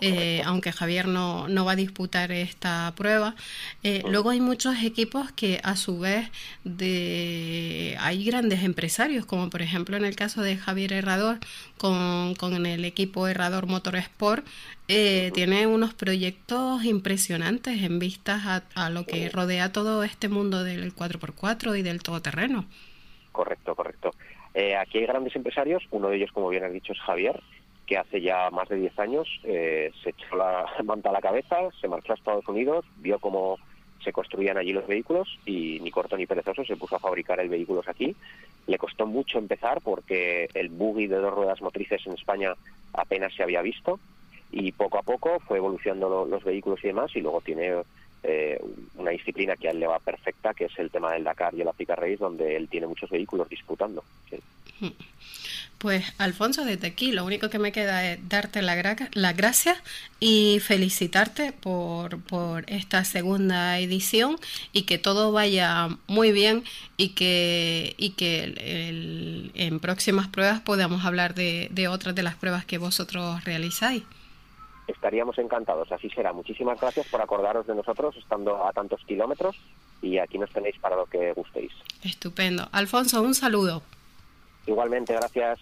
eh, aunque Javier no, no, va a disputar esta prueba. Eh, luego hay muchos equipos que a su vez de, hay grandes empresarios, como por ejemplo en el caso de Javier Herrador con, con el equipo Herrador Motorsport, eh, tiene unos proyectos impresionantes en vistas a, a, lo que rodea todo este mundo del 4x4 y del todoterreno. Correcto, correcto. aquí hay grandes empresarios, uno de ellos, como bien has dicho, es Javier, que hace ya más de 10 años eh, se echó la manta a la cabeza, se marchó a Estados Unidos, vio cómo se construían allí los vehículos y ni corto ni perezoso se puso a fabricar el vehículo aquí. Le costó mucho empezar porque el buggy de dos ruedas motrices en España apenas se había visto y poco a poco fue evolucionando los vehículos y demás y luego tiene eh, una disciplina que a él le va perfecta, que es el tema del Dakar y el Africa Race, donde él tiene muchos vehículos disputando. Pues Alfonso, desde aquí lo único que me queda es darte la las gracias y felicitarte por, por, esta segunda edición y que todo vaya muy bien y que, y que en próximas pruebas podamos hablar de, de otras de las pruebas que vosotros realizáis. Estaríamos encantados, así será. Muchísimas gracias por acordaros de nosotros estando a tantos kilómetros y aquí nos tenéis para lo que gustéis. Estupendo. Alfonso, un saludo. Igualmente, gracias.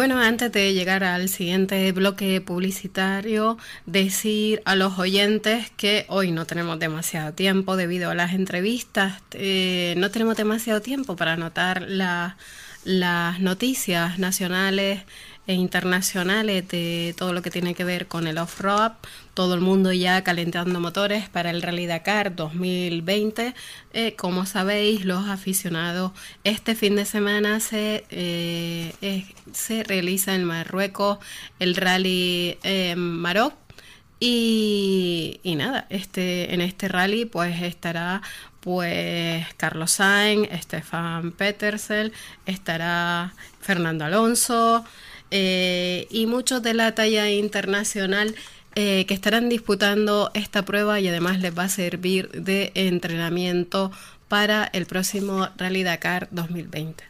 Bueno, antes de llegar al siguiente bloque publicitario, decir a los oyentes que hoy no tenemos demasiado tiempo debido a las entrevistas, eh, no tenemos demasiado tiempo para anotar las noticias nacionales internacionales de todo lo que tiene que ver con el off-road, todo el mundo ya calentando motores para el Rally Dakar 2020. Eh, como sabéis, los aficionados, este fin de semana se, eh, se realiza en Marruecos el Rally eh, Maroc. Y, y, nada, este, en este rally pues estará pues Carlos Sainz, Stefan Petersen, estará Fernando Alonso, eh, y muchos de la talla internacional eh, que estarán disputando esta prueba y además les va a servir de entrenamiento para el próximo Rally Dakar 2020.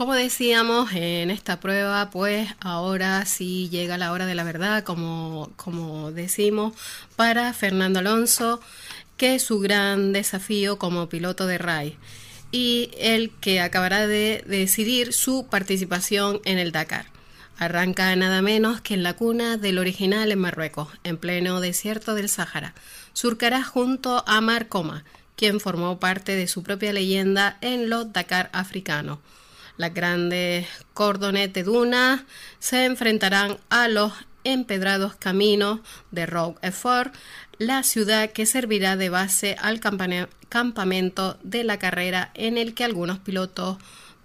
Como decíamos en esta prueba, pues ahora sí llega la hora de la verdad, como, como decimos, para Fernando Alonso, que es su gran desafío como piloto de RAI y el que acabará de decidir su participación en el Dakar. Arranca nada menos que en la cuna del original en Marruecos, en pleno desierto del Sáhara. Surcará junto a Marcoma, quien formó parte de su propia leyenda en los Dakar africanos las grandes cordones de duna se enfrentarán a los empedrados caminos de Rogue la ciudad que servirá de base al campamento de la carrera en el que algunos pilotos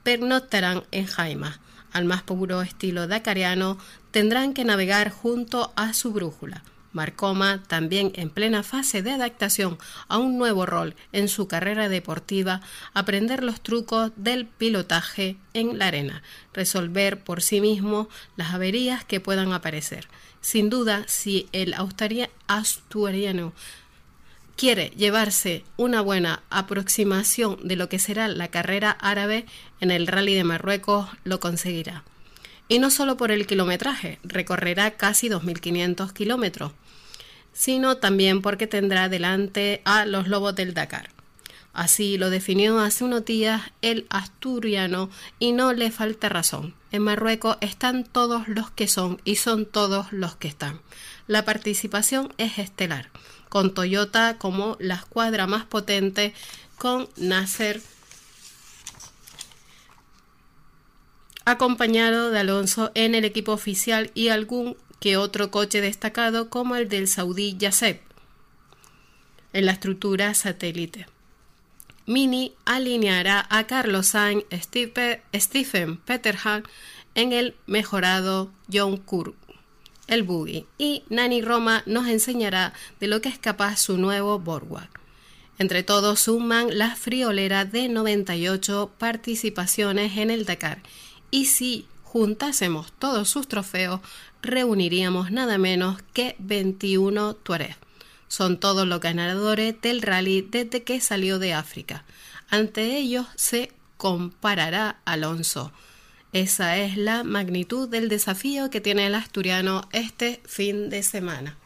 pernoctarán en Jaima. Al más puro estilo dacariano, tendrán que navegar junto a su brújula. Marcoma, también en plena fase de adaptación a un nuevo rol en su carrera deportiva, aprender los trucos del pilotaje en la arena, resolver por sí mismo las averías que puedan aparecer. Sin duda, si el asturiano quiere llevarse una buena aproximación de lo que será la carrera árabe en el Rally de Marruecos, lo conseguirá. Y no solo por el kilometraje, recorrerá casi 2.500 kilómetros, sino también porque tendrá delante a los lobos del Dakar. Así lo definió hace unos días el asturiano y no le falta razón. En Marruecos están todos los que son y son todos los que están. La participación es estelar, con Toyota como la escuadra más potente, con Nasser acompañado de Alonso en el equipo oficial y algún que otro coche destacado como el del saudí Yaseb en la estructura satélite. Mini alineará a Carlos Sainz, Stephen Peterhan en el mejorado John Kurk, el buggy, y Nani Roma nos enseñará de lo que es capaz su nuevo Borgward. Entre todos suman la friolera de 98 participaciones en el Dakar, y si juntásemos todos sus trofeos, reuniríamos nada menos que 21 Tuareg. Son todos los ganadores del rally desde que salió de África. Ante ellos se comparará Alonso. Esa es la magnitud del desafío que tiene el asturiano este fin de semana.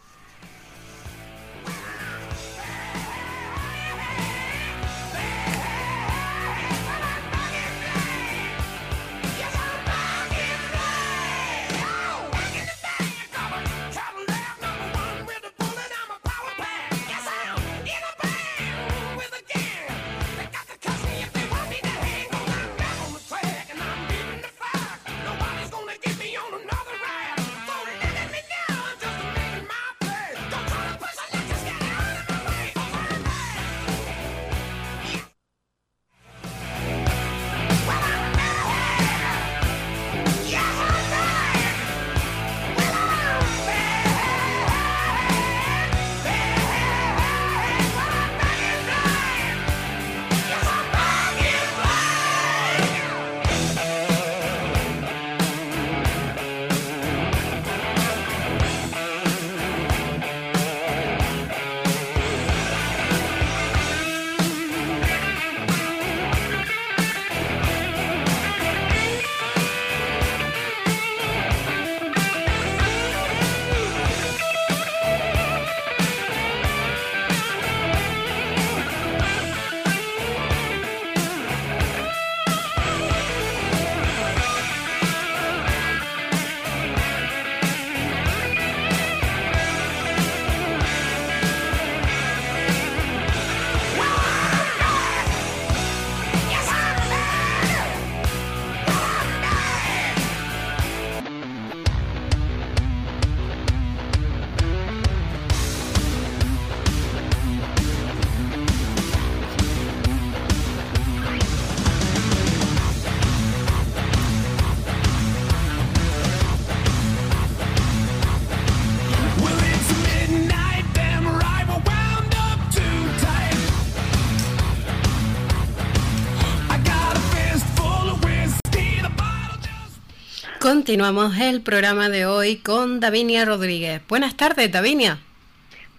Continuamos el programa de hoy con Davinia Rodríguez. Buenas tardes, Davinia.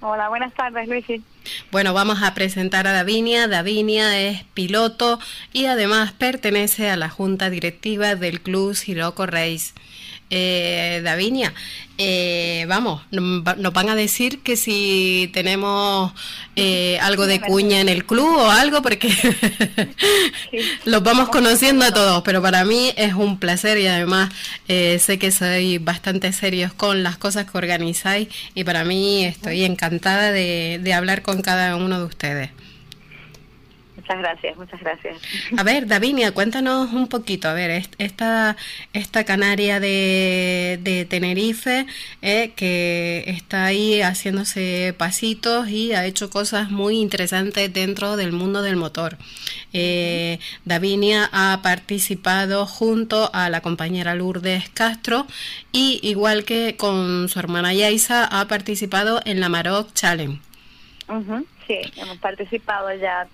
Hola, buenas tardes, Luisi. Bueno, vamos a presentar a Davinia. Davinia es piloto y además pertenece a la junta directiva del Club Siroco Race eh, Davinia, eh, vamos, nos van a decir que si tenemos eh, algo de cuña en el club o algo, porque los vamos conociendo a todos, pero para mí es un placer y además eh, sé que sois bastante serios con las cosas que organizáis y para mí estoy encantada de hablar con cada uno de ustedes. Muchas gracias, muchas gracias. A ver, Davinia, cuéntanos un poquito, a ver, esta, esta canaria de, de Tenerife eh, que está ahí haciéndose pasitos y ha hecho cosas muy interesantes dentro del mundo del motor. Eh, Davinia ha participado junto a la compañera Lourdes Castro y igual que con su hermana Yaisa ha participado en la Maroc Challenge. sí, hemos participado ya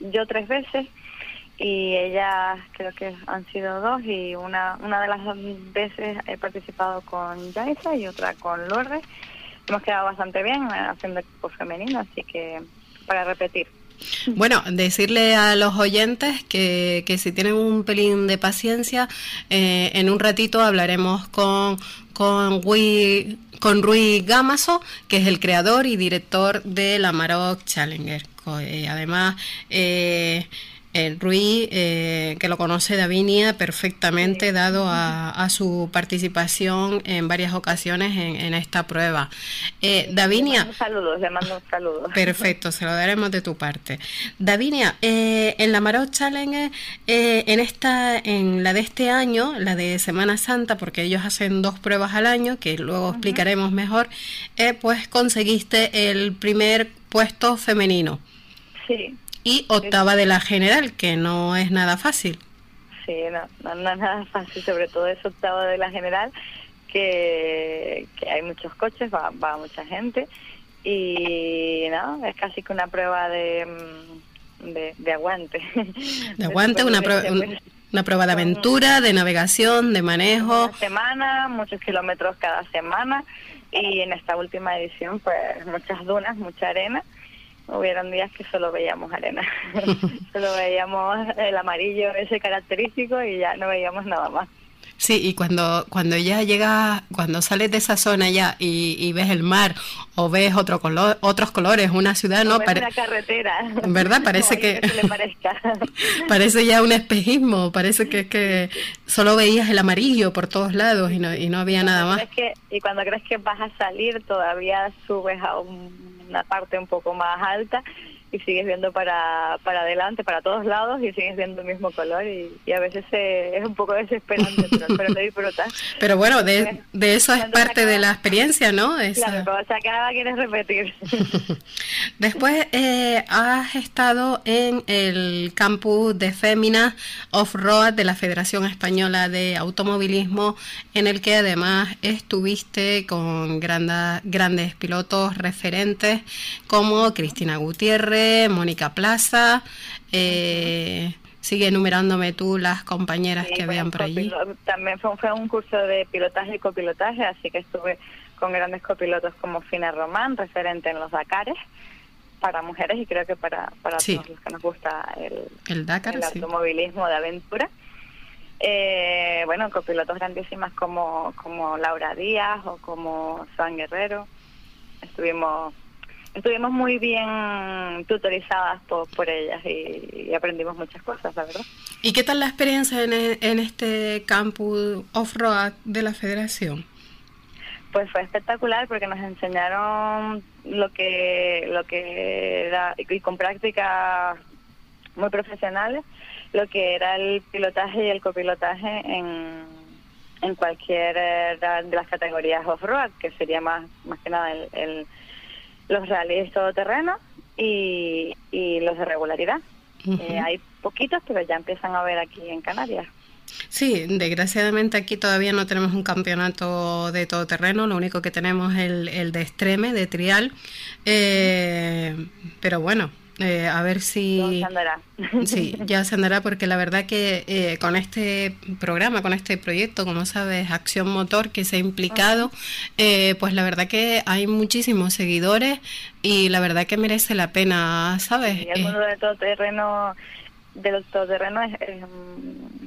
yo tres veces y ella creo que han sido dos y una, una de las dos veces he participado con Yaisa y otra con Lourdes. Hemos quedado bastante bien haciendo equipo femenino, así que para repetir. Bueno, decirle a los oyentes que, que si tienen un pelín de paciencia, eh, en un ratito hablaremos con, con, Rui, con Rui Gamaso, que es el creador y director de la Maroc Challenger. Eh, además, eh, el Rui, eh, que lo conoce Davinia perfectamente, dado a, su participación en varias ocasiones en, esta prueba. Eh, Davinia. Saludos, le mando saludos. Perfecto, se lo daremos de tu parte. Davinia, eh, en la Marot Challenge, eh, en esta, en la de este año, la de Semana Santa, porque ellos hacen dos pruebas al año, que luego explicaremos mejor, pues conseguiste el primer puesto femenino. Sí y octava de la general, que no es nada fácil. Sí, no, no, es nada fácil, sobre todo es octava de la general, que, hay muchos coches, va, va mucha gente y no, es casi que una prueba de, mm, de, aguante. De aguante, una prueba... Una prueba de aventura, de navegación, de manejo. Una semana, muchos kilómetros cada semana y en esta última edición pues muchas dunas, mucha arena hubieron días que solo veíamos arena, solo veíamos el amarillo ese característico y ya no veíamos nada más. Sí, y cuando, cuando ya llegas, cuando sales de esa zona ya y, ves el mar o ves otro color, otros colores, una ciudad, ¿no? Parece una carretera. ¿Verdad? Parece que... parece ya un espejismo, parece que, que solo veías el amarillo por todos lados y no, y no había nada más. Que, y cuando crees que vas a salir todavía subes a una parte un poco más alta y sigues viendo para, para adelante, para todos lados y sigues viendo el mismo color y, a veces es un poco desesperante, pero, pero lo disfrutas. Pero bueno, de, de eso es parte de la experiencia, ¿no? Esa... Claro, o sea, cada quieres repetir. Después eh, has estado en el campus de Féminas Off-Road de la Federación Española de Automovilismo, en el que además estuviste con grandes, grandes pilotos referentes como Cristina Gutiérrez, Mónica Plaza. Eh, sigue enumerándome tú las compañeras que vean por allí. También fue, un curso de pilotaje y copilotaje, así que estuve con grandes copilotos como Fina Román, referente en los Dakares para mujeres y creo que para, para todos los que nos gusta el, el, Dakar, el automovilismo de aventura. Eh, bueno, copilotos grandísimas como, como Laura Díaz o como Juan Guerrero. Estuvimos estuvimos muy bien tutorizadas por, por ellas y, aprendimos muchas cosas, la verdad. ¿Y qué tal la experiencia en, e, en este campus off-road de la federación? Pues fue espectacular porque nos enseñaron lo que lo que era y con prácticas muy profesionales lo que era el pilotaje y el copilotaje en, en cualquier de las categorías off-road, que sería más más que nada el los rallies todoterreno y, y los de regularidad. Eh, hay poquitos, pero ya empiezan a ver aquí en Canarias. Sí, desgraciadamente aquí todavía no tenemos un campeonato de todoterreno, lo único que tenemos es el, el de extreme, de trial, eh, pero bueno, Eh, a ver si... Ya se andará. Sí, ya se andará porque la verdad que eh, con este programa, con este proyecto, como sabes, Acción Motor que se ha implicado, eh, pues la verdad que hay muchísimos seguidores y la verdad que merece la pena, ¿sabes? Y el mundo del todoterreno, del todoterreno es, es, mm,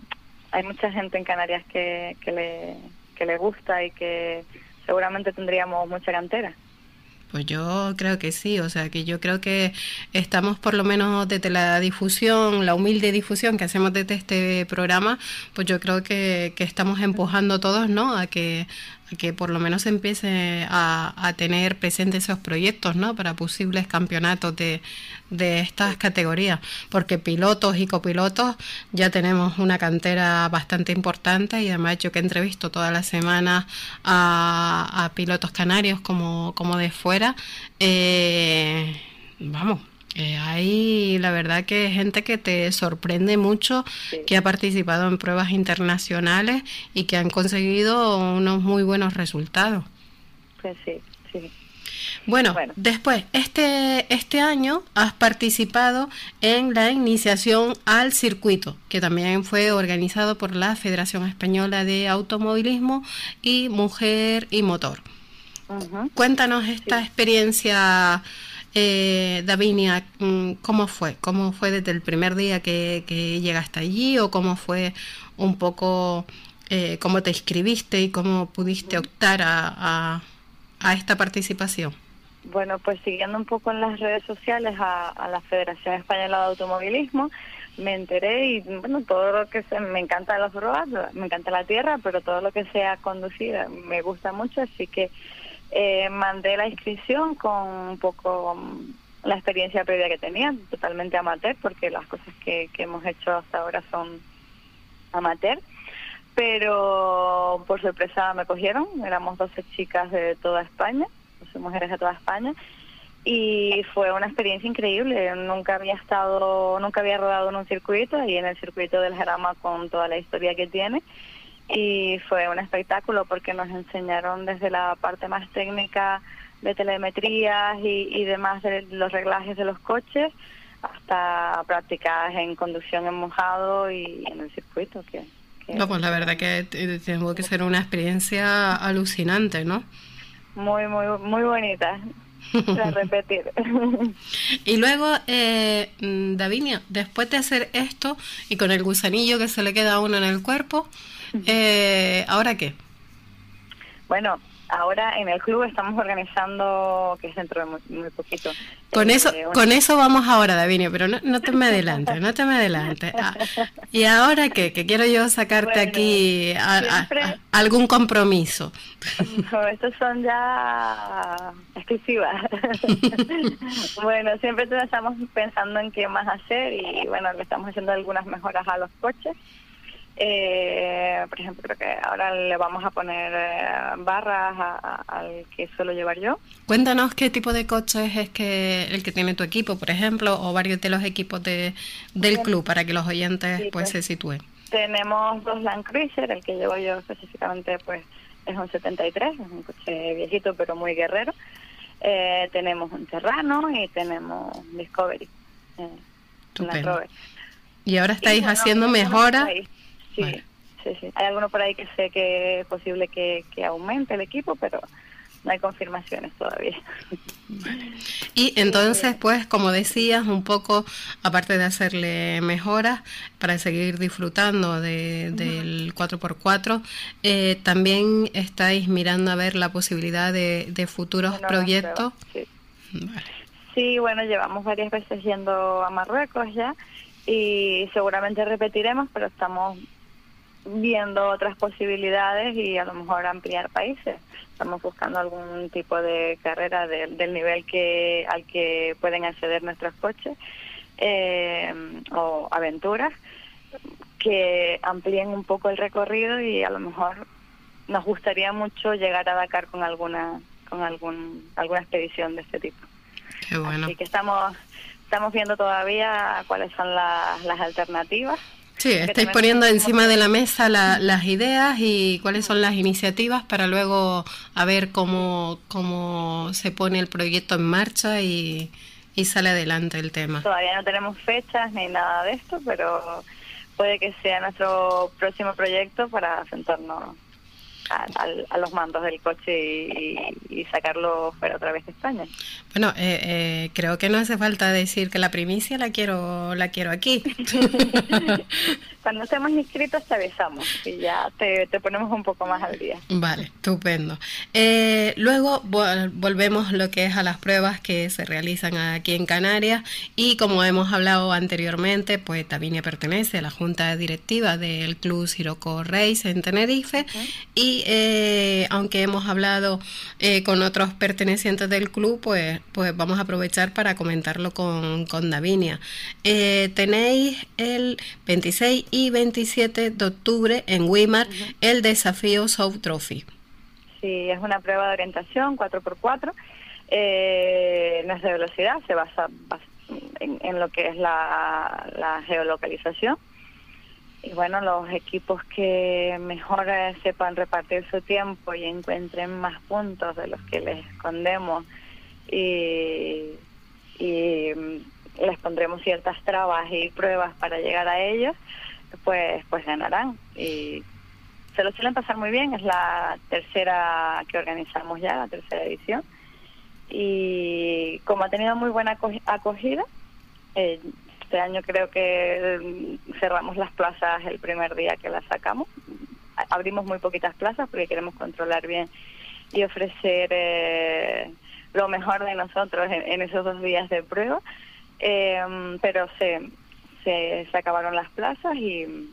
hay mucha gente en Canarias que, que, le, que le gusta y que seguramente tendríamos mucha cantera. Pues yo creo que sí, o sea que yo creo que estamos por lo menos desde la difusión, la humilde difusión que hacemos desde este programa, pues yo creo que, que estamos empujando todos, ¿no? A que que por lo menos empiece a, tener presentes esos proyectos ¿no? para posibles campeonatos de, de estas categorías, porque pilotos y copilotos ya tenemos una cantera bastante importante y además yo que entrevisto toda la semana a, a pilotos canarios como, como de fuera, eh, vamos, eh, hay la verdad que gente que te sorprende mucho, sí. que ha participado en pruebas internacionales y que han conseguido unos muy buenos resultados. Pues sí, sí. Bueno, bueno, después, este, este año has participado en la iniciación al circuito, que también fue organizado por la Federación Española de Automovilismo y Mujer y Motor. Uh -huh. Cuéntanos esta sí. experiencia eh, Davinia, mm, ¿cómo fue? ¿Cómo fue desde el primer día que, llegaste allí o cómo fue un poco, eh, cómo te inscribiste y cómo pudiste optar a, a, a, esta participación? Bueno, pues siguiendo un poco en las redes sociales a, a la Federación Española de Automovilismo, me enteré y bueno, todo lo que se, me encanta los robots, me encanta la tierra, pero todo lo que sea conducir me gusta mucho, así que eh, mandé la inscripción con un poco um, la experiencia previa que tenía, totalmente amateur, porque las cosas que, que hemos hecho hasta ahora son amateur. Pero por sorpresa me cogieron, éramos 12 chicas de toda España, 12 mujeres de toda España, y fue una experiencia increíble. Nunca había estado, nunca había rodado en un circuito y en el circuito del Jarama con toda la historia que tiene y fue un espectáculo porque nos enseñaron desde la parte más técnica de telemetrías y, y demás de los reglajes de los coches hasta prácticas en conducción en mojado y en el circuito que, que no pues la verdad que tengo que ser una experiencia alucinante no muy muy muy bonita para repetir. Y luego eh, Davinia después de hacer esto y con el gusanillo que se le queda a uno en el cuerpo eh, ¿Ahora qué? Bueno, ahora en el club estamos organizando, que es dentro de muy, muy poquito. Con eh, eso, una... con eso vamos ahora, Davinio, pero no, no te me adelante, no te me adelante. Ah, ¿Y ahora qué? Que quiero yo sacarte bueno, aquí a, siempre... a, a, algún compromiso. No, estos son ya exclusivas. bueno, siempre estamos pensando en qué más hacer y bueno, le estamos haciendo algunas mejoras a los coches eh, por ejemplo, creo que ahora le vamos a poner eh, barras a, a, al que suelo llevar yo. Cuéntanos qué tipo de coches es que el que tiene tu equipo, por ejemplo, o varios de los equipos de, del club para que los oyentes sí, pues, pues, se sitúen. Tenemos dos Land Cruiser, el que llevo yo específicamente pues es un 73, es un coche viejito pero muy guerrero. Eh, tenemos un Serrano y tenemos Discovery. Eh, y ahora estáis y, bueno, haciendo mejoras. Sí, sí, sí. Hay alguno por ahí que sé que es posible que, que aumente el equipo, pero no hay confirmaciones todavía. Y entonces, pues, como decías, un poco, aparte de hacerle mejoras para seguir disfrutando de, del 4x4, eh, también estáis mirando a ver la posibilidad de, de futuros proyectos. Sí. Vale. sí, bueno, llevamos varias veces yendo a Marruecos ya y seguramente repetiremos, pero estamos viendo otras posibilidades y a lo mejor ampliar países. Estamos buscando algún tipo de carrera de, del nivel que al que pueden acceder nuestros coches eh, o aventuras que amplíen un poco el recorrido y a lo mejor nos gustaría mucho llegar a Dakar con alguna con algún alguna expedición de este tipo. Qué bueno. Así que estamos estamos viendo todavía cuáles son la, las alternativas Sí, estáis poniendo encima de la mesa la, las ideas y cuáles son las iniciativas para luego a ver cómo, cómo se pone el proyecto en marcha y, y sale adelante el tema. Todavía no tenemos fechas ni nada de esto, pero puede que sea nuestro próximo proyecto para sentarnos a, los mandos del coche y, sacarlo fuera otra vez de España. Bueno, eh, eh, creo que no hace falta decir que la primicia la quiero la quiero aquí. Cuando estemos inscritos te avisamos y ya te, ponemos un poco más al día. Vale, estupendo. Eh, luego volvemos lo que es a las pruebas que se realizan aquí en Canarias y como hemos hablado anteriormente, pues Tavinia pertenece a la junta directiva del Club Siroco Race en Tenerife y eh, aunque hemos hablado eh, con otros pertenecientes del club, pues, pues vamos a aprovechar para comentarlo con, con Davinia. tenéis el 26 y 27 de octubre en Weimar el desafío South Trophy. Sí, es una prueba de orientación 4x4. Eh, no es de velocidad, se basa, en, lo que es la, geolocalización. Y bueno, los equipos que mejor eh, sepan repartir su tiempo y encuentren más puntos de los que les escondemos y, mm, les pondremos ciertas trabas y pruebas para llegar a ellos, pues, pues ganarán. Y se lo suelen pasar muy bien, es la tercera que organizamos ya, la tercera edición. Y como ha tenido muy buena acogida, eh, este año creo que mm, cerramos las plazas el primer día que las sacamos. Abrimos muy poquitas plazas porque queremos controlar bien y ofrecer eh, lo mejor de nosotros en, esos dos días de prueba. Eh, pero se, se acabaron las plazas y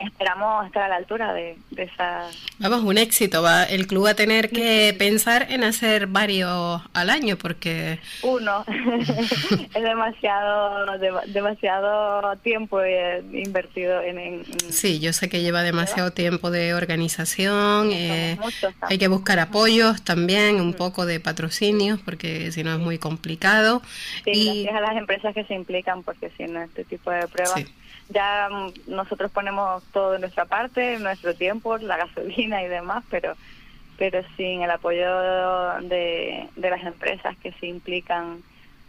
esperamos estar a la altura de, esa... Vamos, un éxito. Va, el club va a tener que pensar en hacer varios al año porque... Uno. es demasiado demasiado tiempo eh, invertido en, Sí, yo sé que lleva demasiado tiempo de organización. Eh, hay que buscar apoyos también, un poco de patrocinios porque si no es muy complicado. Sí, y... gracias a las empresas que se implican porque si no este tipo de pruebas ya nosotros ponemos todo de nuestra parte, nuestro tiempo, la gasolina y demás, pero pero sin el apoyo de, de las empresas que se implican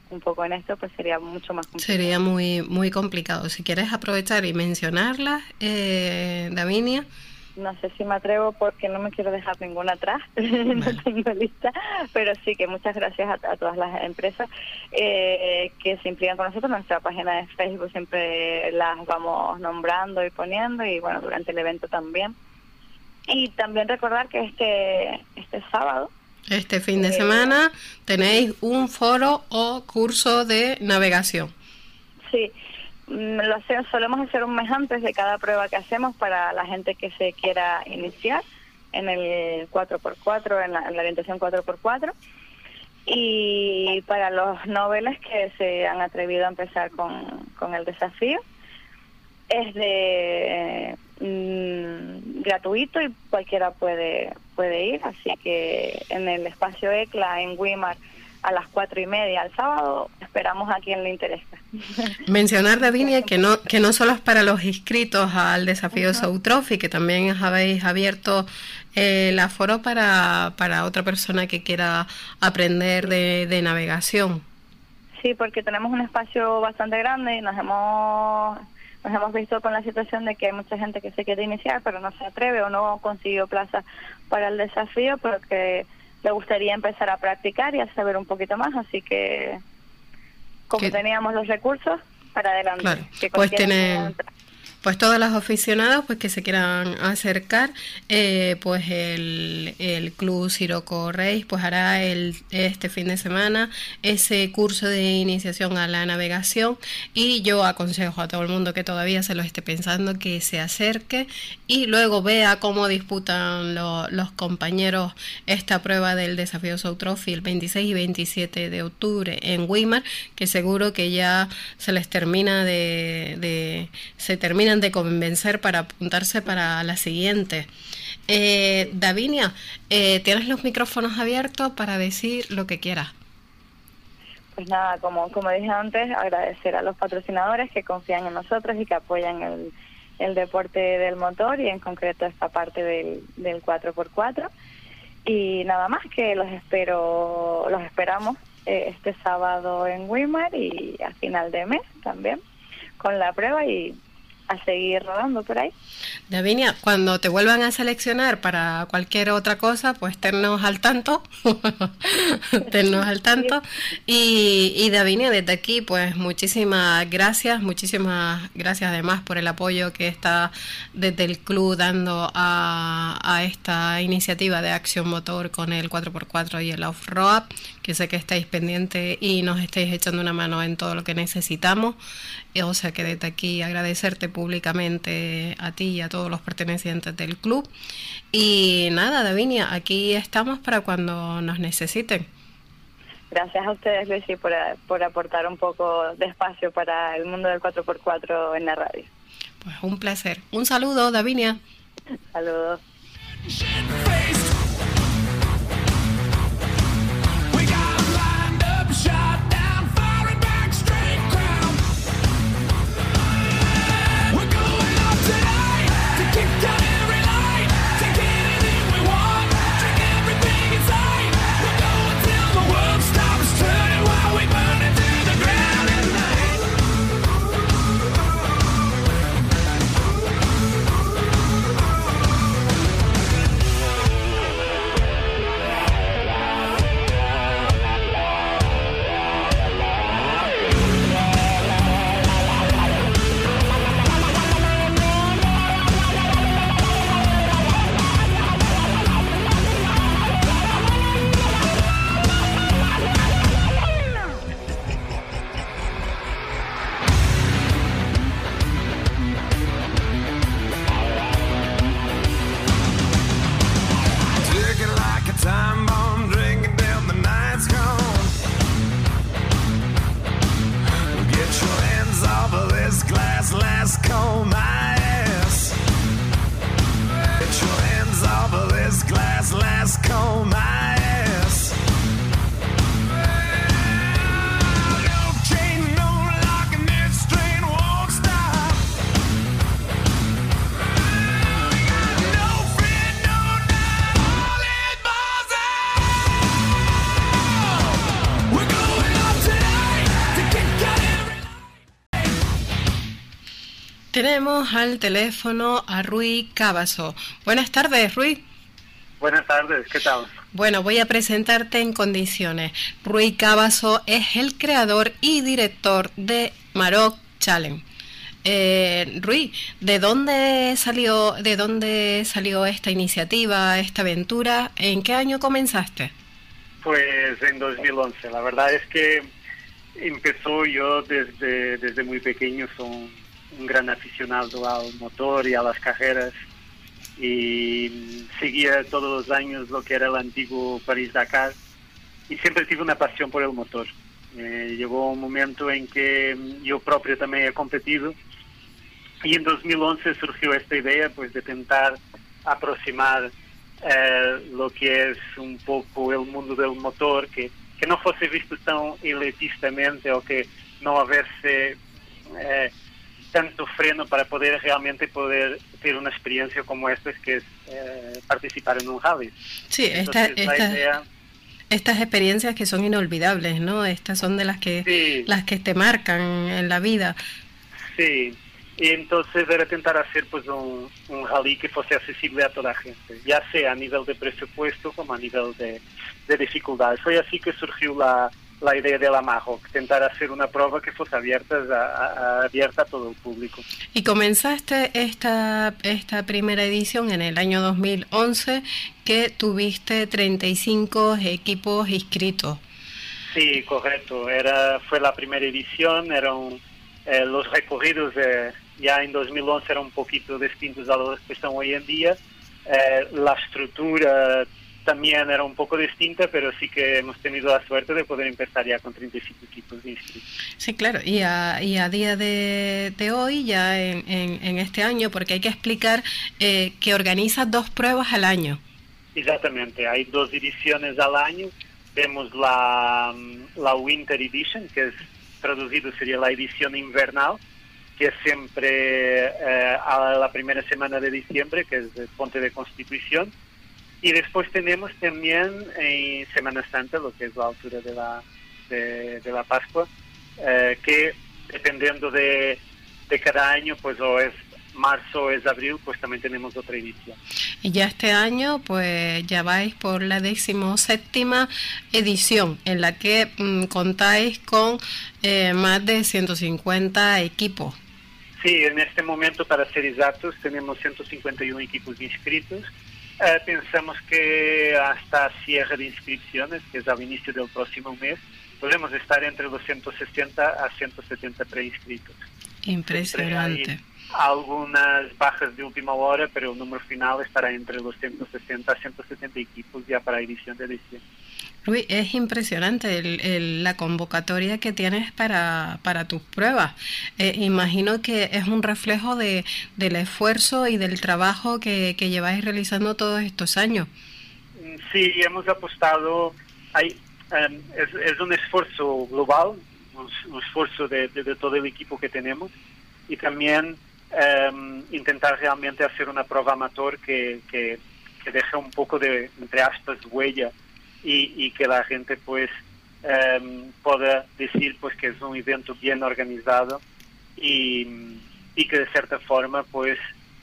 un poco en esto, pues sería mucho más complicado. Sería muy muy complicado. Si quieres aprovechar y mencionarlas, eh, Davinia no sé si me atrevo porque no me quiero dejar ninguna atrás, no tengo lista, pero sí que muchas gracias a, todas las empresas eh, que se implican con nosotros. Nuestra página de Facebook siempre las vamos nombrando y poniendo y bueno, durante el evento también. Y también recordar que este, este sábado este fin de eh, semana tenéis un foro o curso de navegación. Sí, lo hacemos, solemos hacer un mes antes de cada prueba que hacemos para la gente que se quiera iniciar en el 4x4, en la, orientación 4x4. Y para los noveles que se han atrevido a empezar con, con el desafío, es de mm, gratuito y cualquiera puede, puede ir. Así que en el espacio ECLA en Wimar a las cuatro y media el sábado. Esperamos a quien le interesa. Mencionar, Davinia, que no, que no solo es para los inscritos al desafío uh que también habéis abierto eh, el aforo para, para otra persona que quiera aprender de, de navegación. Sí, porque tenemos un espacio bastante grande y nos hemos nos hemos visto con la situación de que hay mucha gente que se quiere iniciar pero no se atreve o no consiguió plaza para el desafío porque le gustaría empezar a practicar y a saber un poquito más, así que como teníamos los recursos, para adelante. pues tiene, pues todos los aficionados pues que se quieran acercar eh, pues el, el club Siroco Reis pues hará el este fin de semana ese curso de iniciación a la navegación. Y yo aconsejo a todo el mundo que todavía se lo esté pensando que se acerque y luego vea cómo disputan los compañeros esta prueba del desafío South el 26 y 27 de octubre en Weimar que seguro que ya se les termina de, de se termina de convencer para apuntarse para la siguiente. Eh, Davinia, eh, tienes los micrófonos abiertos para decir lo que quieras. Pues nada, como, como dije antes, agradecer a los patrocinadores que confían en nosotros y que apoyan el, el deporte del motor y en concreto esta parte del, del 4x4. Y nada más que los espero, los esperamos eh, este sábado en Weimar y a final de mes también con la prueba y a seguir rodando por ahí. Davinia, cuando te vuelvan a seleccionar para cualquier otra cosa, pues tennos al tanto, tennos al tanto. Y, y Davinia, desde aquí, pues muchísimas gracias, muchísimas gracias además por el apoyo que está desde el club dando a, a esta iniciativa de acción motor con el 4x4 y el off-road, que sé que estáis pendientes y nos estáis echando una mano en todo lo que necesitamos. O sea que desde aquí agradecerte públicamente a ti y a todos los pertenecientes del club. Y nada, Davinia, aquí estamos para cuando nos necesiten. Gracias a ustedes, Lucy, por, por aportar un poco de espacio para el mundo del 4x4 en la radio. Pues un placer. Un saludo, Davinia. Saludos. shot. Tenemos al teléfono a Rui Cabaso. Buenas tardes, Rui. Buenas tardes, ¿qué tal? Bueno, voy a presentarte en condiciones. Rui Cabaso es el creador y director de Maroc Challenge. Eh, Rui, ¿de dónde salió, de dónde salió esta iniciativa, esta aventura? ¿En qué año comenzaste? Pues en 2011. La verdad es que empezó yo desde, desde muy pequeño, son un gran aficionado al motor y a las carreras y seguía todos los años lo que era el antiguo París-Dakar y siempre tuve una pasión por el motor. Eh, llegó un momento en que yo propio también he competido y en 2011 surgió esta idea pues de intentar aproximar eh, lo que es un poco el mundo del motor, que, que no fuese visto tan elitistamente o que no haberse eh, tanto freno para poder realmente poder tener una experiencia como esta, que es eh, participar en un rally. Sí, esta, esta, estas experiencias que son inolvidables, ¿no? Estas son de las que las que te marcan en la vida. Sí, y entonces era intentar hacer pues un, un rally que fuese accesible a toda la gente, ya sea a nivel de presupuesto como a nivel de, de dificultad. Fue así que surgió la, la idea de la Majo, tentar hacer una prueba que fuese abierta a, a, abierta a todo el público. Y comenzaste esta, esta primera edición en el año 2011, que tuviste 35 equipos inscritos. Sí, correcto. Era, fue la primera edición, eran eh, los recorridos eh, ya en 2011 eran un poquito distintos a los que están hoy en día. Eh, la estructura también era un poco distinta, pero sí que hemos tenido la suerte de poder empezar ya con 35 equipos inscritos. Sí, claro, y a, y a día de, de hoy, ya en, en, este año, porque hay que explicar eh, que organiza dos pruebas al año. Exactamente, hay dos ediciones al año. Vemos la, la Winter Edition, que es traducido sería la edición invernal, que es siempre eh, a la primera semana de diciembre, que es el Ponte de Constitución y después tenemos también en Semana Santa, lo que es la altura de la, de, la Pascua, eh, que dependiendo de, de cada año, pues o es marzo es abril, pues también tenemos otra edición. Y ya este año, pues ya vais por la séptima edición, en la que mm, contáis con eh, más de 150 equipos. Sí, en este momento, para ser exactos, tenemos 151 equipos inscritos. Eh, pensamos que hasta cierre de inscripciones, que es al inicio del próximo mes, podemos estar entre los 160 a 170 preinscritos. Impresionante algunas bajas de última hora, pero el número final estará entre los 160 a 170 equipos ya para edición de edición. Luis, es impresionante la convocatoria que tienes para, para tus pruebas. Eh, imagino que es un reflejo de, del esfuerzo y del trabajo que, que lleváis realizando todos estos años. Sí, hemos apostado, hay, em, es, un esfuerzo global, un, esfuerzo de, de todo el equipo que tenemos y también Em, intentar realmente hacer una prueba amateur que, que, deje un poco de, entre aspas, huella y, que la gente pues um, pueda decir pues que es un evento bien organizado y, y que de cierta forma pues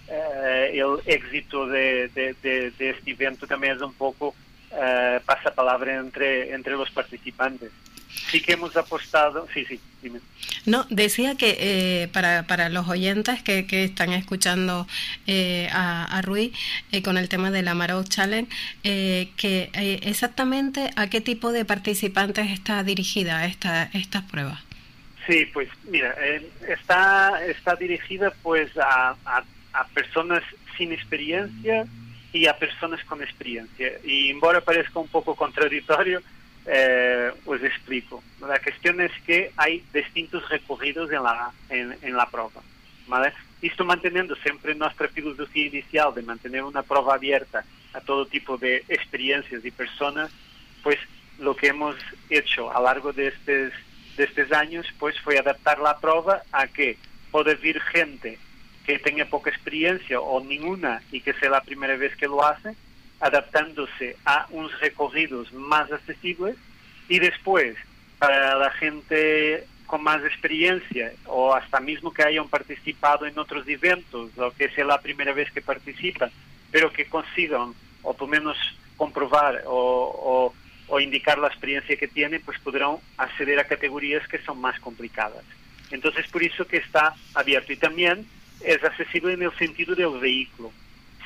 uh, el éxito de, de, de, este evento también es un poco uh, entre, entre los participantes sí que hemos apostado. Sí, sí, dime. No, decía que eh, para, para los oyentes que, que están escuchando eh, a, a Rui eh, con el tema de la Maro Challenge, que exactamente a qué tipo de participantes está dirigida esta, estas pruebas. Sí, pues mira, está, está dirigida pues a, a, a personas sin experiencia y a personas con experiencia. Y embora parezca un poco contradictorio, eh, os explico. La cuestión es que hay distintos recorridos en la, en, en la prueba. ¿vale? Esto manteniendo siempre nuestra filosofía inicial de mantener una prueba abierta a todo tipo de experiencias y personas, pues lo que hemos hecho a lo largo de estos, de estos años pues fue adaptar la prueba a que puede vir gente que tenga poca experiencia o ninguna y que sea la primera vez que lo hace, adaptándose a unos recorridos más accesibles y después para la gente con más experiencia o hasta mismo que hayan participado en otros eventos o que sea la primera vez que participan, pero que consigan o por menos comprobar o, o, indicar la experiencia que tienen, pues podrán acceder a categorías que son más complicadas. Entonces por eso que está abierto y también es accesible en el sentido del vehículo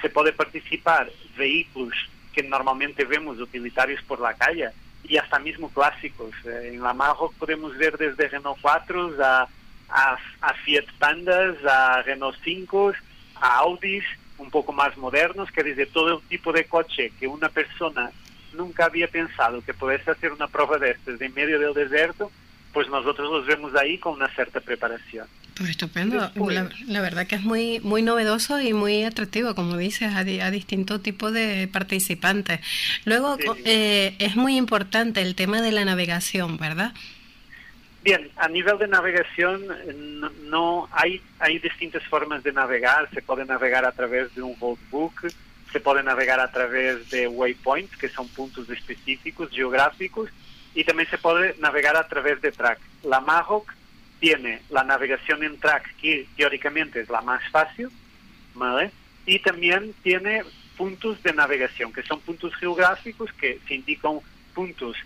se puede participar vehículos que normalmente vemos utilitarios por la calle y hasta mismo clásicos. Eh, en la Majo podemos ver desde Renault 4 a, a, Fiat Pandas, a Renault 5, a Audis un poco más modernos, que desde todo tipo de coche que una persona nunca había pensado que pudiese hacer una prueba de estos en medio del desierto, pues nosotros los vemos ahí con una cierta preparación. Pues estupendo. La, verdad que es muy muy novedoso y muy atractivo, como dices, a, a distintos tipos de participantes. Luego eh, es muy importante el tema de la navegación, ¿verdad? Bien, a nivel de navegación no, hay hay distintas formas de navegar. Se puede navegar a través de un roadbook, se puede navegar a través de waypoints, que son puntos específicos geográficos, y también se puede navegar a través de track. La Mahoc tiene la navegación en track, que teóricamente es la más fácil, ¿vale? Y también tiene puntos de navegación, que son puntos geográficos que se indican puntos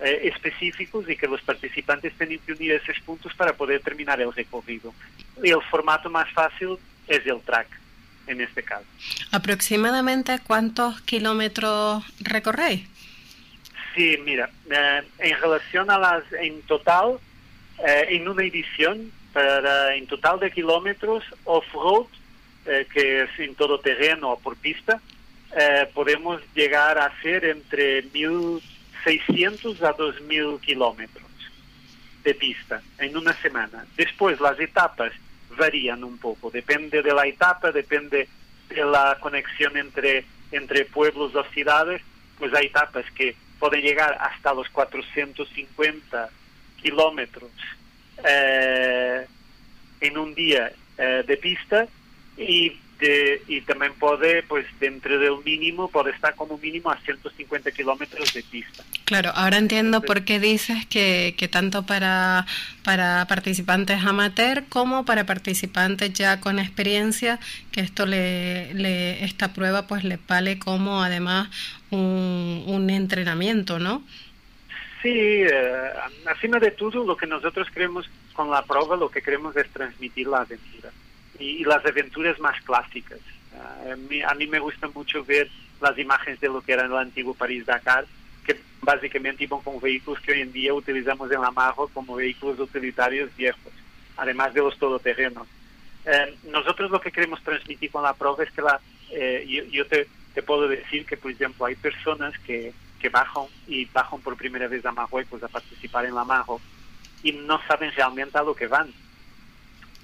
eh, específicos y que los participantes tienen que unir esos puntos para poder terminar el recorrido. Y el formato más fácil es el track, en este caso. ¿Aproximadamente cuántos kilómetros recorréis? Sí, mira, eh, en relación a las, en total, eh, en una edición, para, en total de kilómetros off-road, eh, que es en todo terreno o por pista, podemos llegar a hacer entre 1.600 a 2.000 kilómetros de pista en una semana. Después las etapas varían un poco, depende de la etapa, depende de la conexión entre, entre pueblos o ciudades, pues hay etapas que pueden llegar hasta los 450 kilómetros eh, en un día eh, de pista y de, y también puede, pues dentro del mínimo, puede estar como mínimo a 150 kilómetros de pista. Claro, ahora entiendo por qué dices que, que tanto para, para participantes amateur como para participantes ya con experiencia, que esto le, le esta prueba pues le vale como además un, un entrenamiento, ¿no? Sí, eh, encima de todo lo que nosotros queremos con la prueba, lo que queremos es transmitir la aventura y, las aventuras más clásicas. a, mí, a, mí, me gusta mucho ver las imágenes de lo que era el antiguo París-Dakar, que básicamente iban con vehículos que hoy en día utilizamos en la Majo como vehículos utilitarios viejos, además de los todoterrenos. Eh, nosotros lo que queremos transmitir con la prueba es que la, eh, yo, yo te, te, puedo decir que, por ejemplo, hay personas que, que bajan y bajan por primera vez a Marruecos a participar en la Majo y no saben realmente a lo que van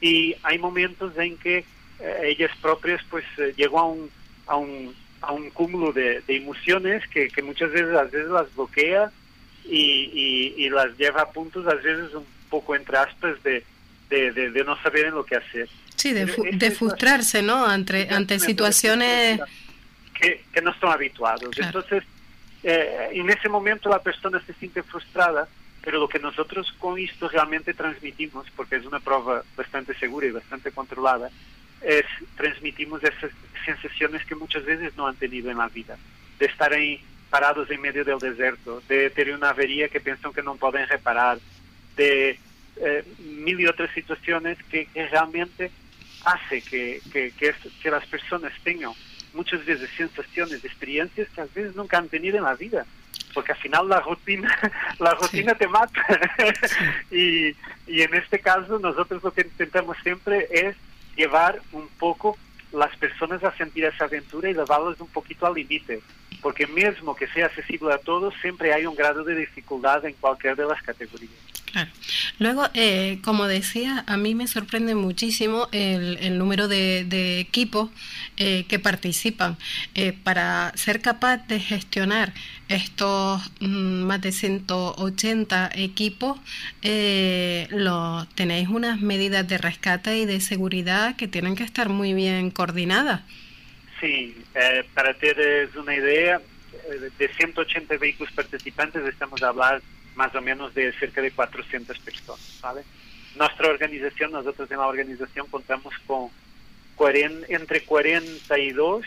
y hay momentos en que eh, ellas propias pues eh, llegan a un, a un, a un cúmulo de, de emociones que, que, muchas veces a veces las bloquea y, y, y, las lleva a puntos a veces un poco entre aspas de, de, de, no saber en lo que hacer. Sí, de, de frustrarse, ¿no? Ante, ante situaciones que, que no están habituados. Entonces, eh, en ese momento la persona se siente frustrada pero lo que nosotros con esto realmente transmitimos, porque es una prueba bastante segura y bastante controlada, es transmitimos esas sensaciones que muchas veces no han tenido en la vida, de estar ahí parados en medio del desierto, de tener una avería que piensan que no pueden reparar, de eh, mil y otras situaciones que, que realmente hace que, que, que, que las personas tengan muchas veces sensaciones, experiencias que a veces nunca han tenido en la vida porque al final la rutina, la rutina te mata. y, y en este caso nosotros lo que intentamos siempre es llevar un poco las personas a sentir esa aventura y llevarlos un poquito al límite, porque mismo que sea accesible a todos, siempre hay un grado de dificultad en cualquier de las categorías. Luego, eh, como decía, a mí me sorprende muchísimo el, el número de, equipos eh, que participan. Eh, para ser capaz de gestionar estos mm, más de 180 equipos, eh, lo, tenéis unas medidas de rescate y de seguridad que tienen que estar muy bien coordinadas. Sí, eh, para tener una idea, de 180 vehículos participantes estamos a hablar más o menos de cerca de 400 personas, ¿vale? Nuestra organización, nosotros en la organización contamos con 40, entre 42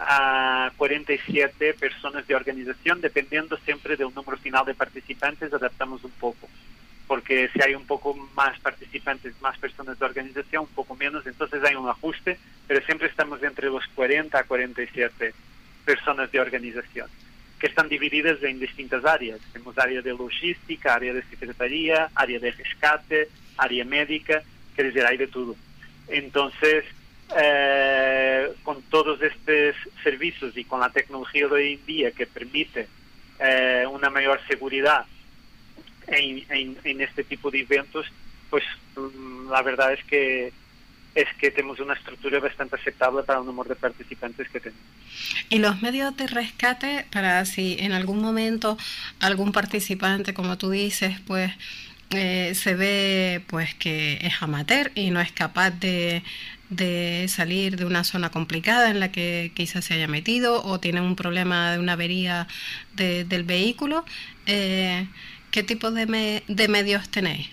a 47 personas de organización, dependiendo siempre del número final de participantes, adaptamos un poco, porque si hay un poco más participantes, más personas de organización, un poco menos, entonces hay un ajuste, pero siempre estamos entre los 40 a 47 personas de organización que están divididas en distintas áreas. Tenemos área de logística, área de secretaría, área de rescate, área médica, quer decir, hay de todo. Entonces, eh, con todos estos servicios y con la tecnología de hoy en día que permite eh, una mayor seguridad en, en, en, este tipo de eventos, pues mm, la verdad es que es que tenemos una estructura bastante aceptable para el número de participantes que tenemos. Y los medios de rescate, para si en algún momento algún participante, como tú dices, pues eh, se ve pues que es amateur y no es capaz de, de salir de una zona complicada en la que quizás se haya metido o tiene un problema de una avería de, del vehículo, eh, ¿qué tipo de, me, de medios tenéis?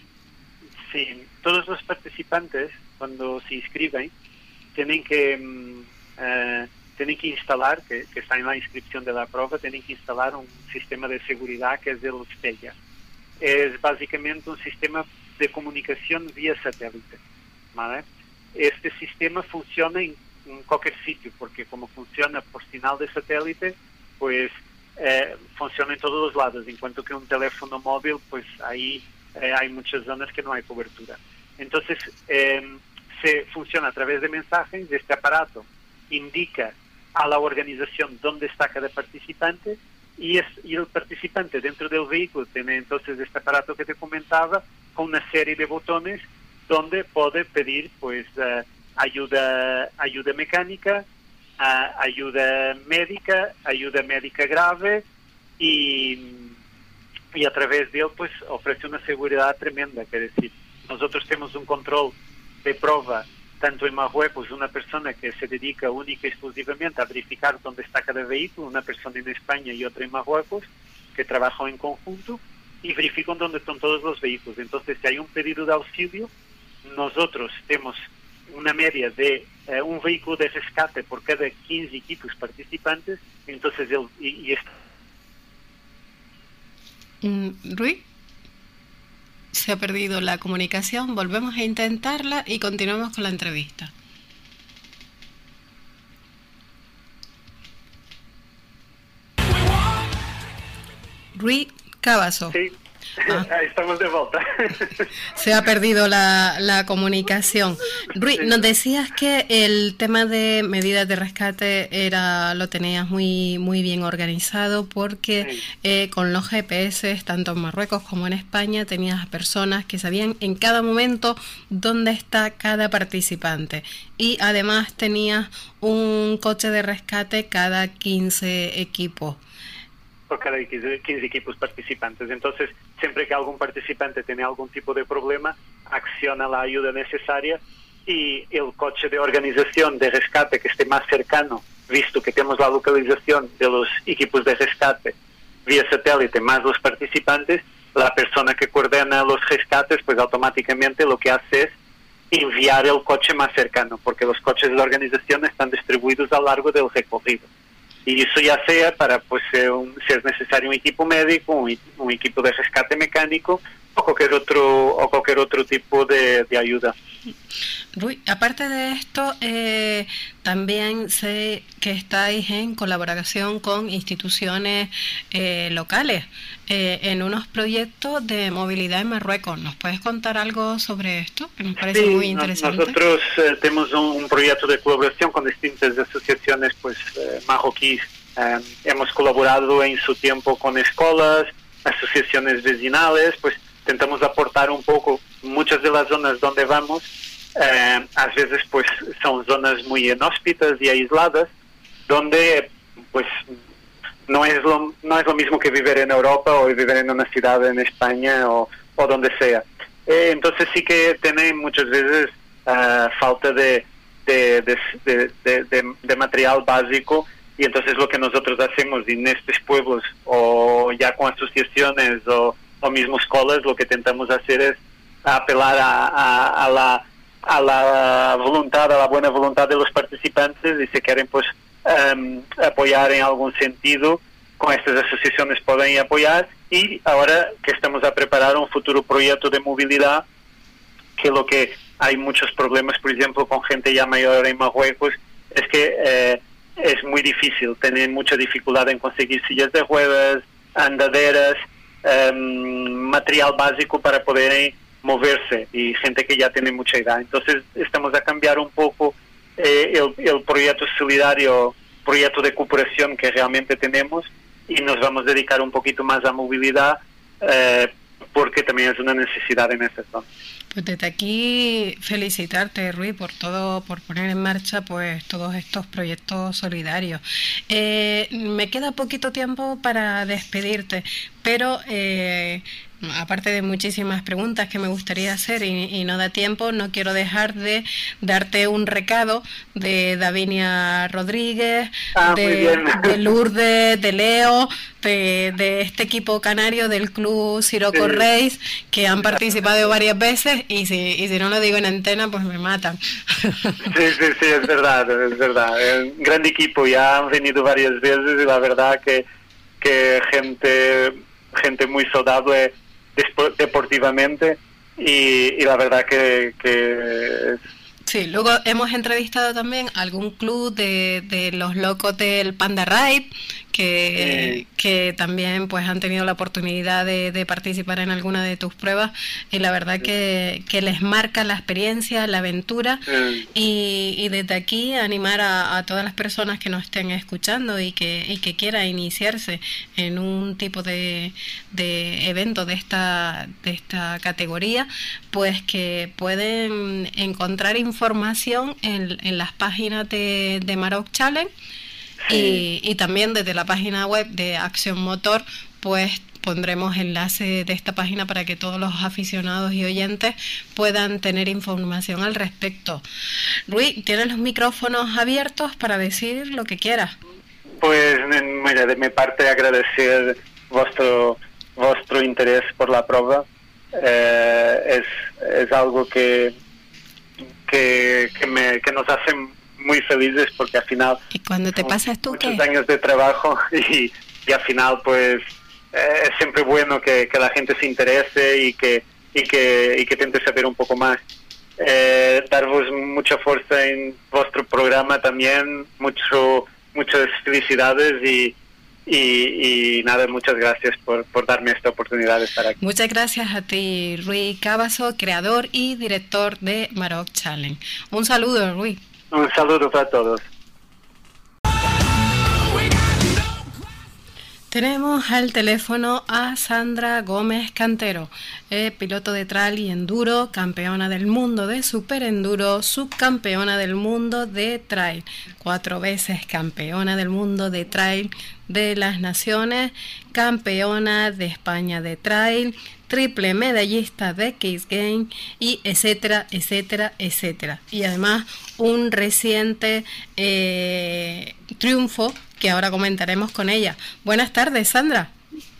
Sí, todos los participantes cuando se inscriben, tienen que, uh, tienen que instalar, que, que, está en la inscripción de la prueba, tienen que instalar un sistema de seguridad que es el STELLA. Es básicamente un sistema de comunicación vía satélite. ¿vale? Este sistema funciona en, en, cualquier sitio, porque como funciona por señal de satélite, pues eh, funciona en todos los lados, en cuanto que un teléfono móvil, pues ahí eh, hay muchas zonas que no hay cobertura. Entonces, eh, se funciona a través de mensajes, este aparato indica a la organización dónde está cada participante y, es, y el participante dentro del vehículo tiene entonces este aparato que te comentaba con una serie de botones donde puede pedir pues uh, ayuda ayuda mecánica, uh, ayuda médica, ayuda médica grave y, y a través de él pues ofrece una seguridad tremenda, quer decir, nosotros tenemos un control de prueba tanto en Marruecos una persona que se dedica única y exclusivamente a verificar dónde está cada vehículo, una persona en España y otra en Marruecos, que trabajan en conjunto y verifican dónde están todos los vehículos. Entonces, si hay un pedido de auxilio, nosotros tenemos una media de eh, un vehículo de rescate por cada 15 equipos participantes, entonces el, y. Mm, Rui, se ha perdido la comunicación, volvemos a intentarla y continuamos con la entrevista. Rui Cavazo. Ah. Estamos de vuelta. Se ha perdido la, la comunicación. Rui, nos decías que el tema de medidas de rescate era lo tenías muy muy bien organizado porque Sí. eh, con los GPS, tanto en Marruecos como en España, tenías personas que sabían en cada momento dónde está cada participante. Y además tenías un coche de rescate cada 15 equipos. Por cada 15 15 equipos participantes. Entonces, siempre que algún participante tiene algún tipo de problema, acciona la ayuda necesaria y el coche de organización de rescate que esté más cercano, visto que tenemos la localización de los equipos de rescate vía satélite más los participantes, la persona que coordena los rescates, pues automáticamente lo que hace es enviar el coche más cercano, porque los coches de organización están distribuidos a lo largo del recorrido. Y eso ya sea para, pues, eh, un- si es necesario un equipo médico, un, un equipo de rescate mecánico o cualquier otro, o cualquier otro tipo de, de ayuda. Rui, aparte de esto, eh, también sé que estáis en colaboración con instituciones eh, locales eh, en unos proyectos de movilidad en Marruecos. ¿Nos puedes contar algo sobre esto? Que nos parece Sí, muy no- interesante. Nosotros eh, tenemos un, un proyecto de colaboración con distintas asociaciones pues, eh, marroquíes. Eh, hemos colaborado en su tiempo con escuelas, asociaciones vecinales, pues intentamos aportar un poco. Muchas de las zonas donde vamos, eh, a veces pues son zonas muy inhóspitas y aisladas, donde pues no es lo, no es lo mismo que vivir en Europa o vivir en una ciudad en España o, o donde sea. Eh, entonces sí que tienen muchas veces ah, falta de- de material básico y entonces lo que nosotros hacemos en estos pueblos o ya con asociaciones o, o mismo escuelas lo que intentamos hacer es apelar a, a- a la voluntad, a la buena voluntad de los participantes y si quieren pues em, apoyar en algún sentido con estas asociaciones pueden apoyar. Y ahora que estamos a preparar un futuro proyecto de movilidad que lo que hay muchos problemas por ejemplo con gente ya mayor en Marruecos es que eh, es muy difícil tener mucha dificultad en conseguir sillas de ruedas andaderas em, material básico para poder moverse y gente que ya tiene mucha edad entonces estamos a cambiar un poco eh, el, el proyecto solidario proyecto de cooperación que realmente tenemos y nos vamos a dedicar un poquito más a movilidad eh, porque también es una necesidad en esa zona. Pues desde aquí felicitarte, Rui, por todo, por poner en marcha pues todos estos proyectos solidarios. Eh, me queda poquito tiempo para despedirte, pero eh, aparte de muchísimas preguntas que me gustaría hacer y, y no da tiempo, no quiero dejar de darte un recado de Davinia Rodríguez, Ah, de, Lourdes, de Leo, de, de este equipo canario del club Siroco Sí. Reis, que han participado varias veces y si, y si no lo digo en antena, pues me matan. Sí, sí, sí, es verdad, es verdad. Un gran equipo, ya han venido varias veces y la verdad que, que gente, gente muy saludable deportivamente y, y la verdad que, que Sí, luego hemos entrevistado también algún club de, de los locos del Panda Ride que, que también pues han tenido la oportunidad de, de participar en alguna de tus pruebas y la verdad que, que les marca la experiencia, la aventura eh, y, y desde aquí animar a, a todas las personas que nos estén escuchando y que, y que quiera iniciarse en un tipo de, de evento de esta, de esta categoría, pues que pueden encontrar información en, en las páginas de, de Maroc Challenge y, y también desde la página web de Acción Motor, pues pondremos enlace de esta página para que todos los aficionados y oyentes puedan tener información al respecto. Rui, tienes los micrófonos abiertos para decir lo que quieras. Pues mira, de mi parte agradecer vuestro vuestro interés por la prueba. Eh, es, es algo que, que, que, me, que nos hace muy felices porque al final... ¿Y cuando te pasas tú Muchos años de trabajo y, y al final pues eh, es siempre bueno que, que, la gente se interese y que, y que, y que intente saber un poco más. Eh, daros mucha fuerza en vuestro programa también, mucho, muchas felicidades y, y, y, nada, muchas gracias por, por, darme esta oportunidad de estar aquí. Muchas gracias a ti, Rui Cabaso, creador y director de Maroc Challenge. Un saludo, Rui. Un saludo para todos. Tenemos al teléfono a Sandra Gómez Cantero, piloto de trail y enduro, campeona del mundo de super enduro, subcampeona del mundo de trail, cuatro veces campeona del mundo de trail de las naciones, campeona de España de trail, triple medallista de Case Game y etcétera, etcétera, etcétera. Y además un reciente eh, triunfo que ahora comentaremos con ella. Buenas tardes, Sandra.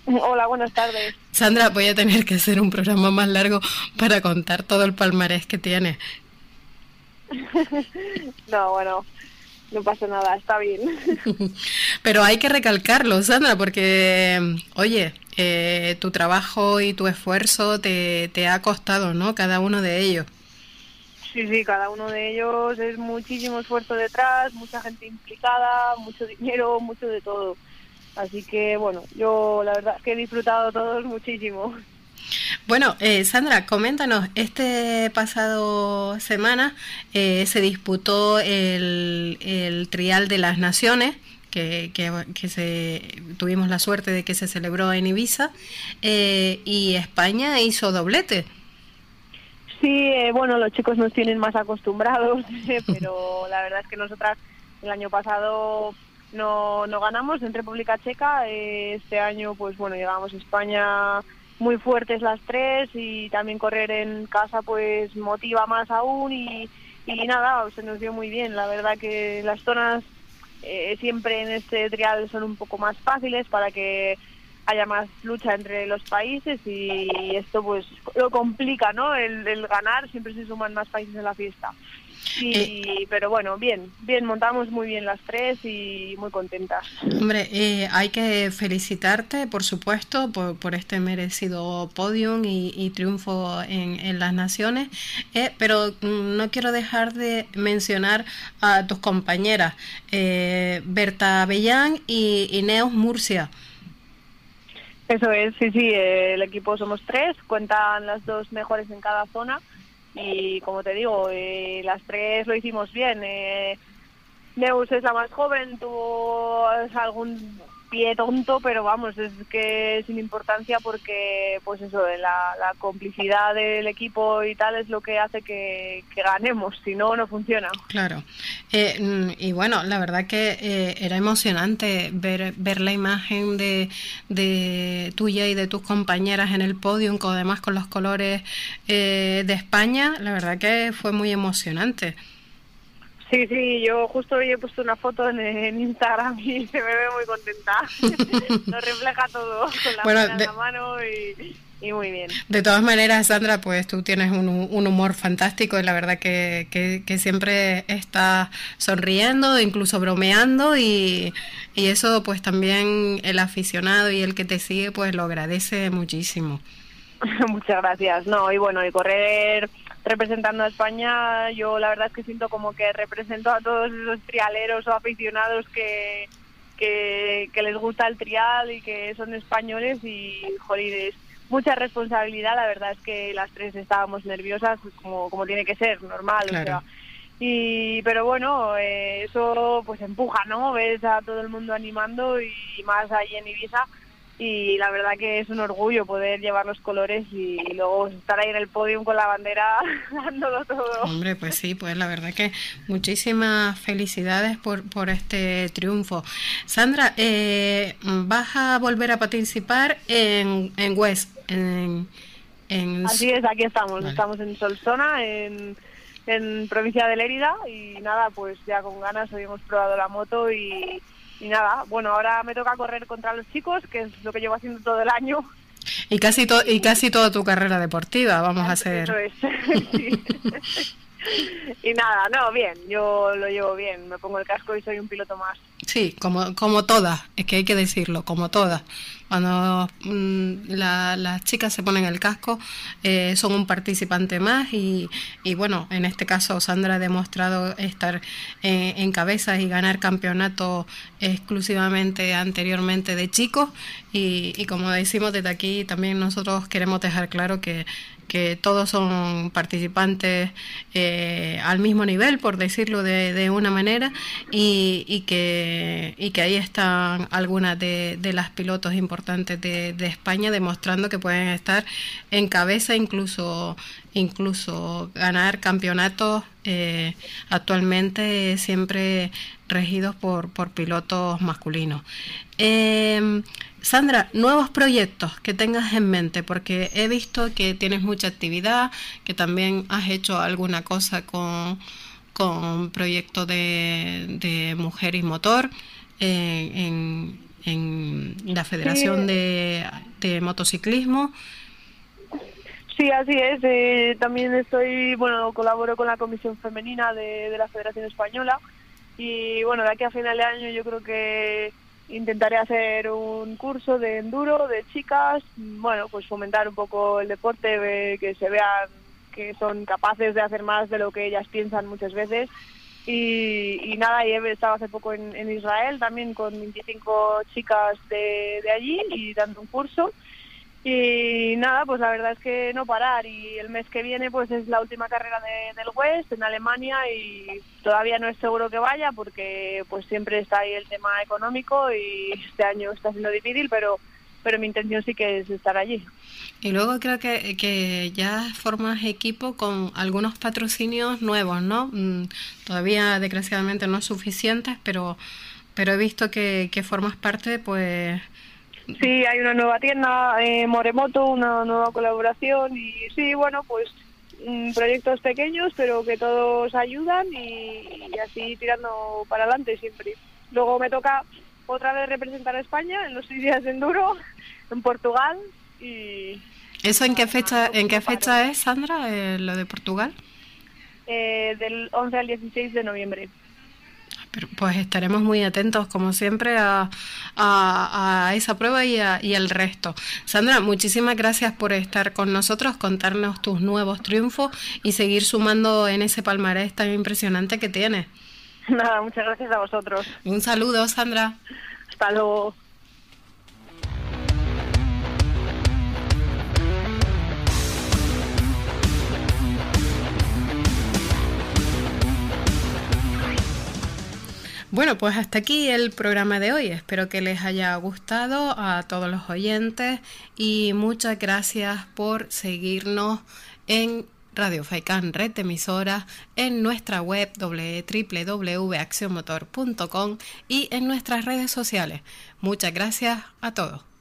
Hola, buenas tardes. Sandra, voy a tener que hacer un programa más largo para contar todo el palmarés que tiene. no, bueno, no pasa nada, está bien. Pero hay que recalcarlo, Sandra, porque, oye, eh, tu trabajo y tu esfuerzo te, te ha costado, ¿no? Cada uno de ellos. Sí, sí, cada uno de ellos es muchísimo esfuerzo detrás, mucha gente implicada, mucho dinero, mucho de todo. Así que bueno, yo la verdad es que he disfrutado todos muchísimo. Bueno, eh, Sandra, coméntanos, este pasado semana eh, se disputó el, el, Trial de las Naciones, que, que, que, se, tuvimos la suerte de que se celebró en Ibiza, eh, y España hizo doblete. Sí, eh, bueno, los chicos nos tienen más acostumbrados, pero la verdad es que nosotras el año pasado no, no ganamos en República Checa. Eh, este año, pues bueno, llegamos a España muy fuertes las tres y también correr en casa pues motiva más aún y, y nada, se nos dio muy bien. La verdad que las zonas eh, siempre en este trial son un poco más fáciles para que haya más lucha entre los países y esto pues lo complica, ¿no? El, el ganar, siempre se suman más países en la fiesta. Sí, eh, pero bueno, bien, bien, montamos muy bien las tres y muy contentas. Hombre, eh, hay que felicitarte, por supuesto, por, por este merecido podium y, y triunfo en, en, las naciones, eh, pero no quiero dejar de mencionar a tus compañeras, eh, Berta Bellán y Ineos Murcia. Eso es, sí, sí, el equipo somos tres, cuentan las dos mejores en cada zona y como te digo, eh, las tres lo hicimos bien. Eh, Neus es la más joven, tuvo algún pie tonto, pero vamos, es que sin importancia porque, pues eso, la, la complicidad del equipo y tal es lo que hace que, ganemos, si no, no funciona. Claro. Eh, y bueno, la verdad que eh, era emocionante ver, ver la imagen de, de tuya y de tus compañeras en el podio, además con los colores eh, de España, la verdad que fue muy emocionante. Sí, sí, yo justo hoy he puesto una foto en, en Instagram y se me ve muy contenta. Lo refleja todo con la Bueno, mano en de- la mano y, y muy bien. De todas maneras, Sandra, pues tú tienes un, un humor fantástico y la verdad que, que, que siempre estás sonriendo, incluso bromeando y, y eso pues también el aficionado y el que te sigue pues lo agradece muchísimo. Muchas gracias. No, y bueno, y correr representando a España, yo la verdad es que siento como que represento a todos esos trialeros o aficionados que, que, que les gusta el trial y que son españoles y, joder, es mucha responsabilidad. La verdad es que las tres estábamos nerviosas, como, como tiene que ser, normal. Claro. O sea, y pero bueno eh, eso pues empuja no ves a todo el mundo animando y más ahí en Ibiza y la verdad que es un orgullo poder llevar los colores y luego estar ahí en el podio con la bandera dándolo todo. Hombre, pues sí, pues la verdad que muchísimas felicidades por, por este triunfo. Sandra, eh, ¿vas a volver a participar en, en West? En, en... Así es, aquí estamos, estamos en Solsona, en, en provincia de Lérida y nada, pues ya con ganas hoy hemos probado la moto y y nada, bueno, ahora me toca correr contra los chicos, que es lo que llevo haciendo todo el año. Y casi, y casi toda tu carrera deportiva, vamos a hacer. Eso es. y nada, no, bien, yo lo llevo bien, me pongo el casco y soy un piloto más. Sí, como, como todas, es que hay que decirlo, como todas. Cuando mm, las chicas se ponen el casco, eh, son un participante más y, y, bueno, en este caso Sandra ha demostrado estar eh, en cabeza y ganar campeonato exclusivamente anteriormente de chicos y, y como decimos desde aquí, también nosotros queremos dejar claro que que todos son participantes eh, al mismo nivel, por decirlo de, de una manera, y, y, que, y que ahí están algunas de, de las pilotos importantes de, de, España demostrando que pueden estar en cabeza, incluso, incluso ganar campeonatos eh, actualmente siempre regidos por, por pilotos masculinos. Eh, Sandra, nuevos proyectos que tengas en mente, porque he visto que tienes mucha actividad, que también has hecho alguna cosa con, con proyectos de, mujer y motor eh, en, en, la Federación de, Motociclismo. Sí, así es. Eh, también estoy, bueno, colaboro con la Comisión Femenina de, de la Federación Española y bueno, de aquí a final de año yo creo que intentaré hacer un curso de enduro de chicas, bueno, pues fomentar un poco el deporte, que se vean que son capaces de hacer más de lo que ellas piensan muchas veces. Y, nada, y he estado hace poco en, Israel también con 25 chicas de, de allí y dando un curso. Y nada, pues la verdad es que no parar. Y el mes que viene pues es la última carrera del West en Alemania y todavía no es seguro que vaya porque pues siempre está ahí el tema económico y este año está siendo difícil, pero pero mi intención sí que es estar allí. Y luego creo que, que ya formas equipo con algunos patrocinios nuevos, ¿no? Mm, todavía desgraciadamente no suficientes, pero pero he visto que, que formas parte pues Sí, hay una nueva tienda, eh, Moremoto, una nueva colaboración y sí, bueno, pues mm, proyectos pequeños pero que todos ayudan y, así tirando para adelante siempre. Luego me toca otra vez representar a España en los seis días de enduro en Portugal y... ¿Eso en qué fecha, en qué fecha es, Sandra, eh, lo de Portugal? Eh, del 11 al 16 de noviembre pues estaremos muy atentos, como siempre, a, a, esa prueba y, y, al resto. Sandra, muchísimas gracias por estar con nosotros, contarnos tus nuevos triunfos y seguir sumando en ese palmarés tan impresionante que tienes. Nada, muchas gracias a vosotros. Un saludo, Sandra. Hasta luego. Bueno, pues hasta aquí el programa de hoy. Espero que les haya gustado a todos los oyentes y muchas gracias por seguirnos en Radio Faikan Red Emisoras, en nuestra web www.accionmotor.com y en nuestras redes sociales. Muchas gracias a todos.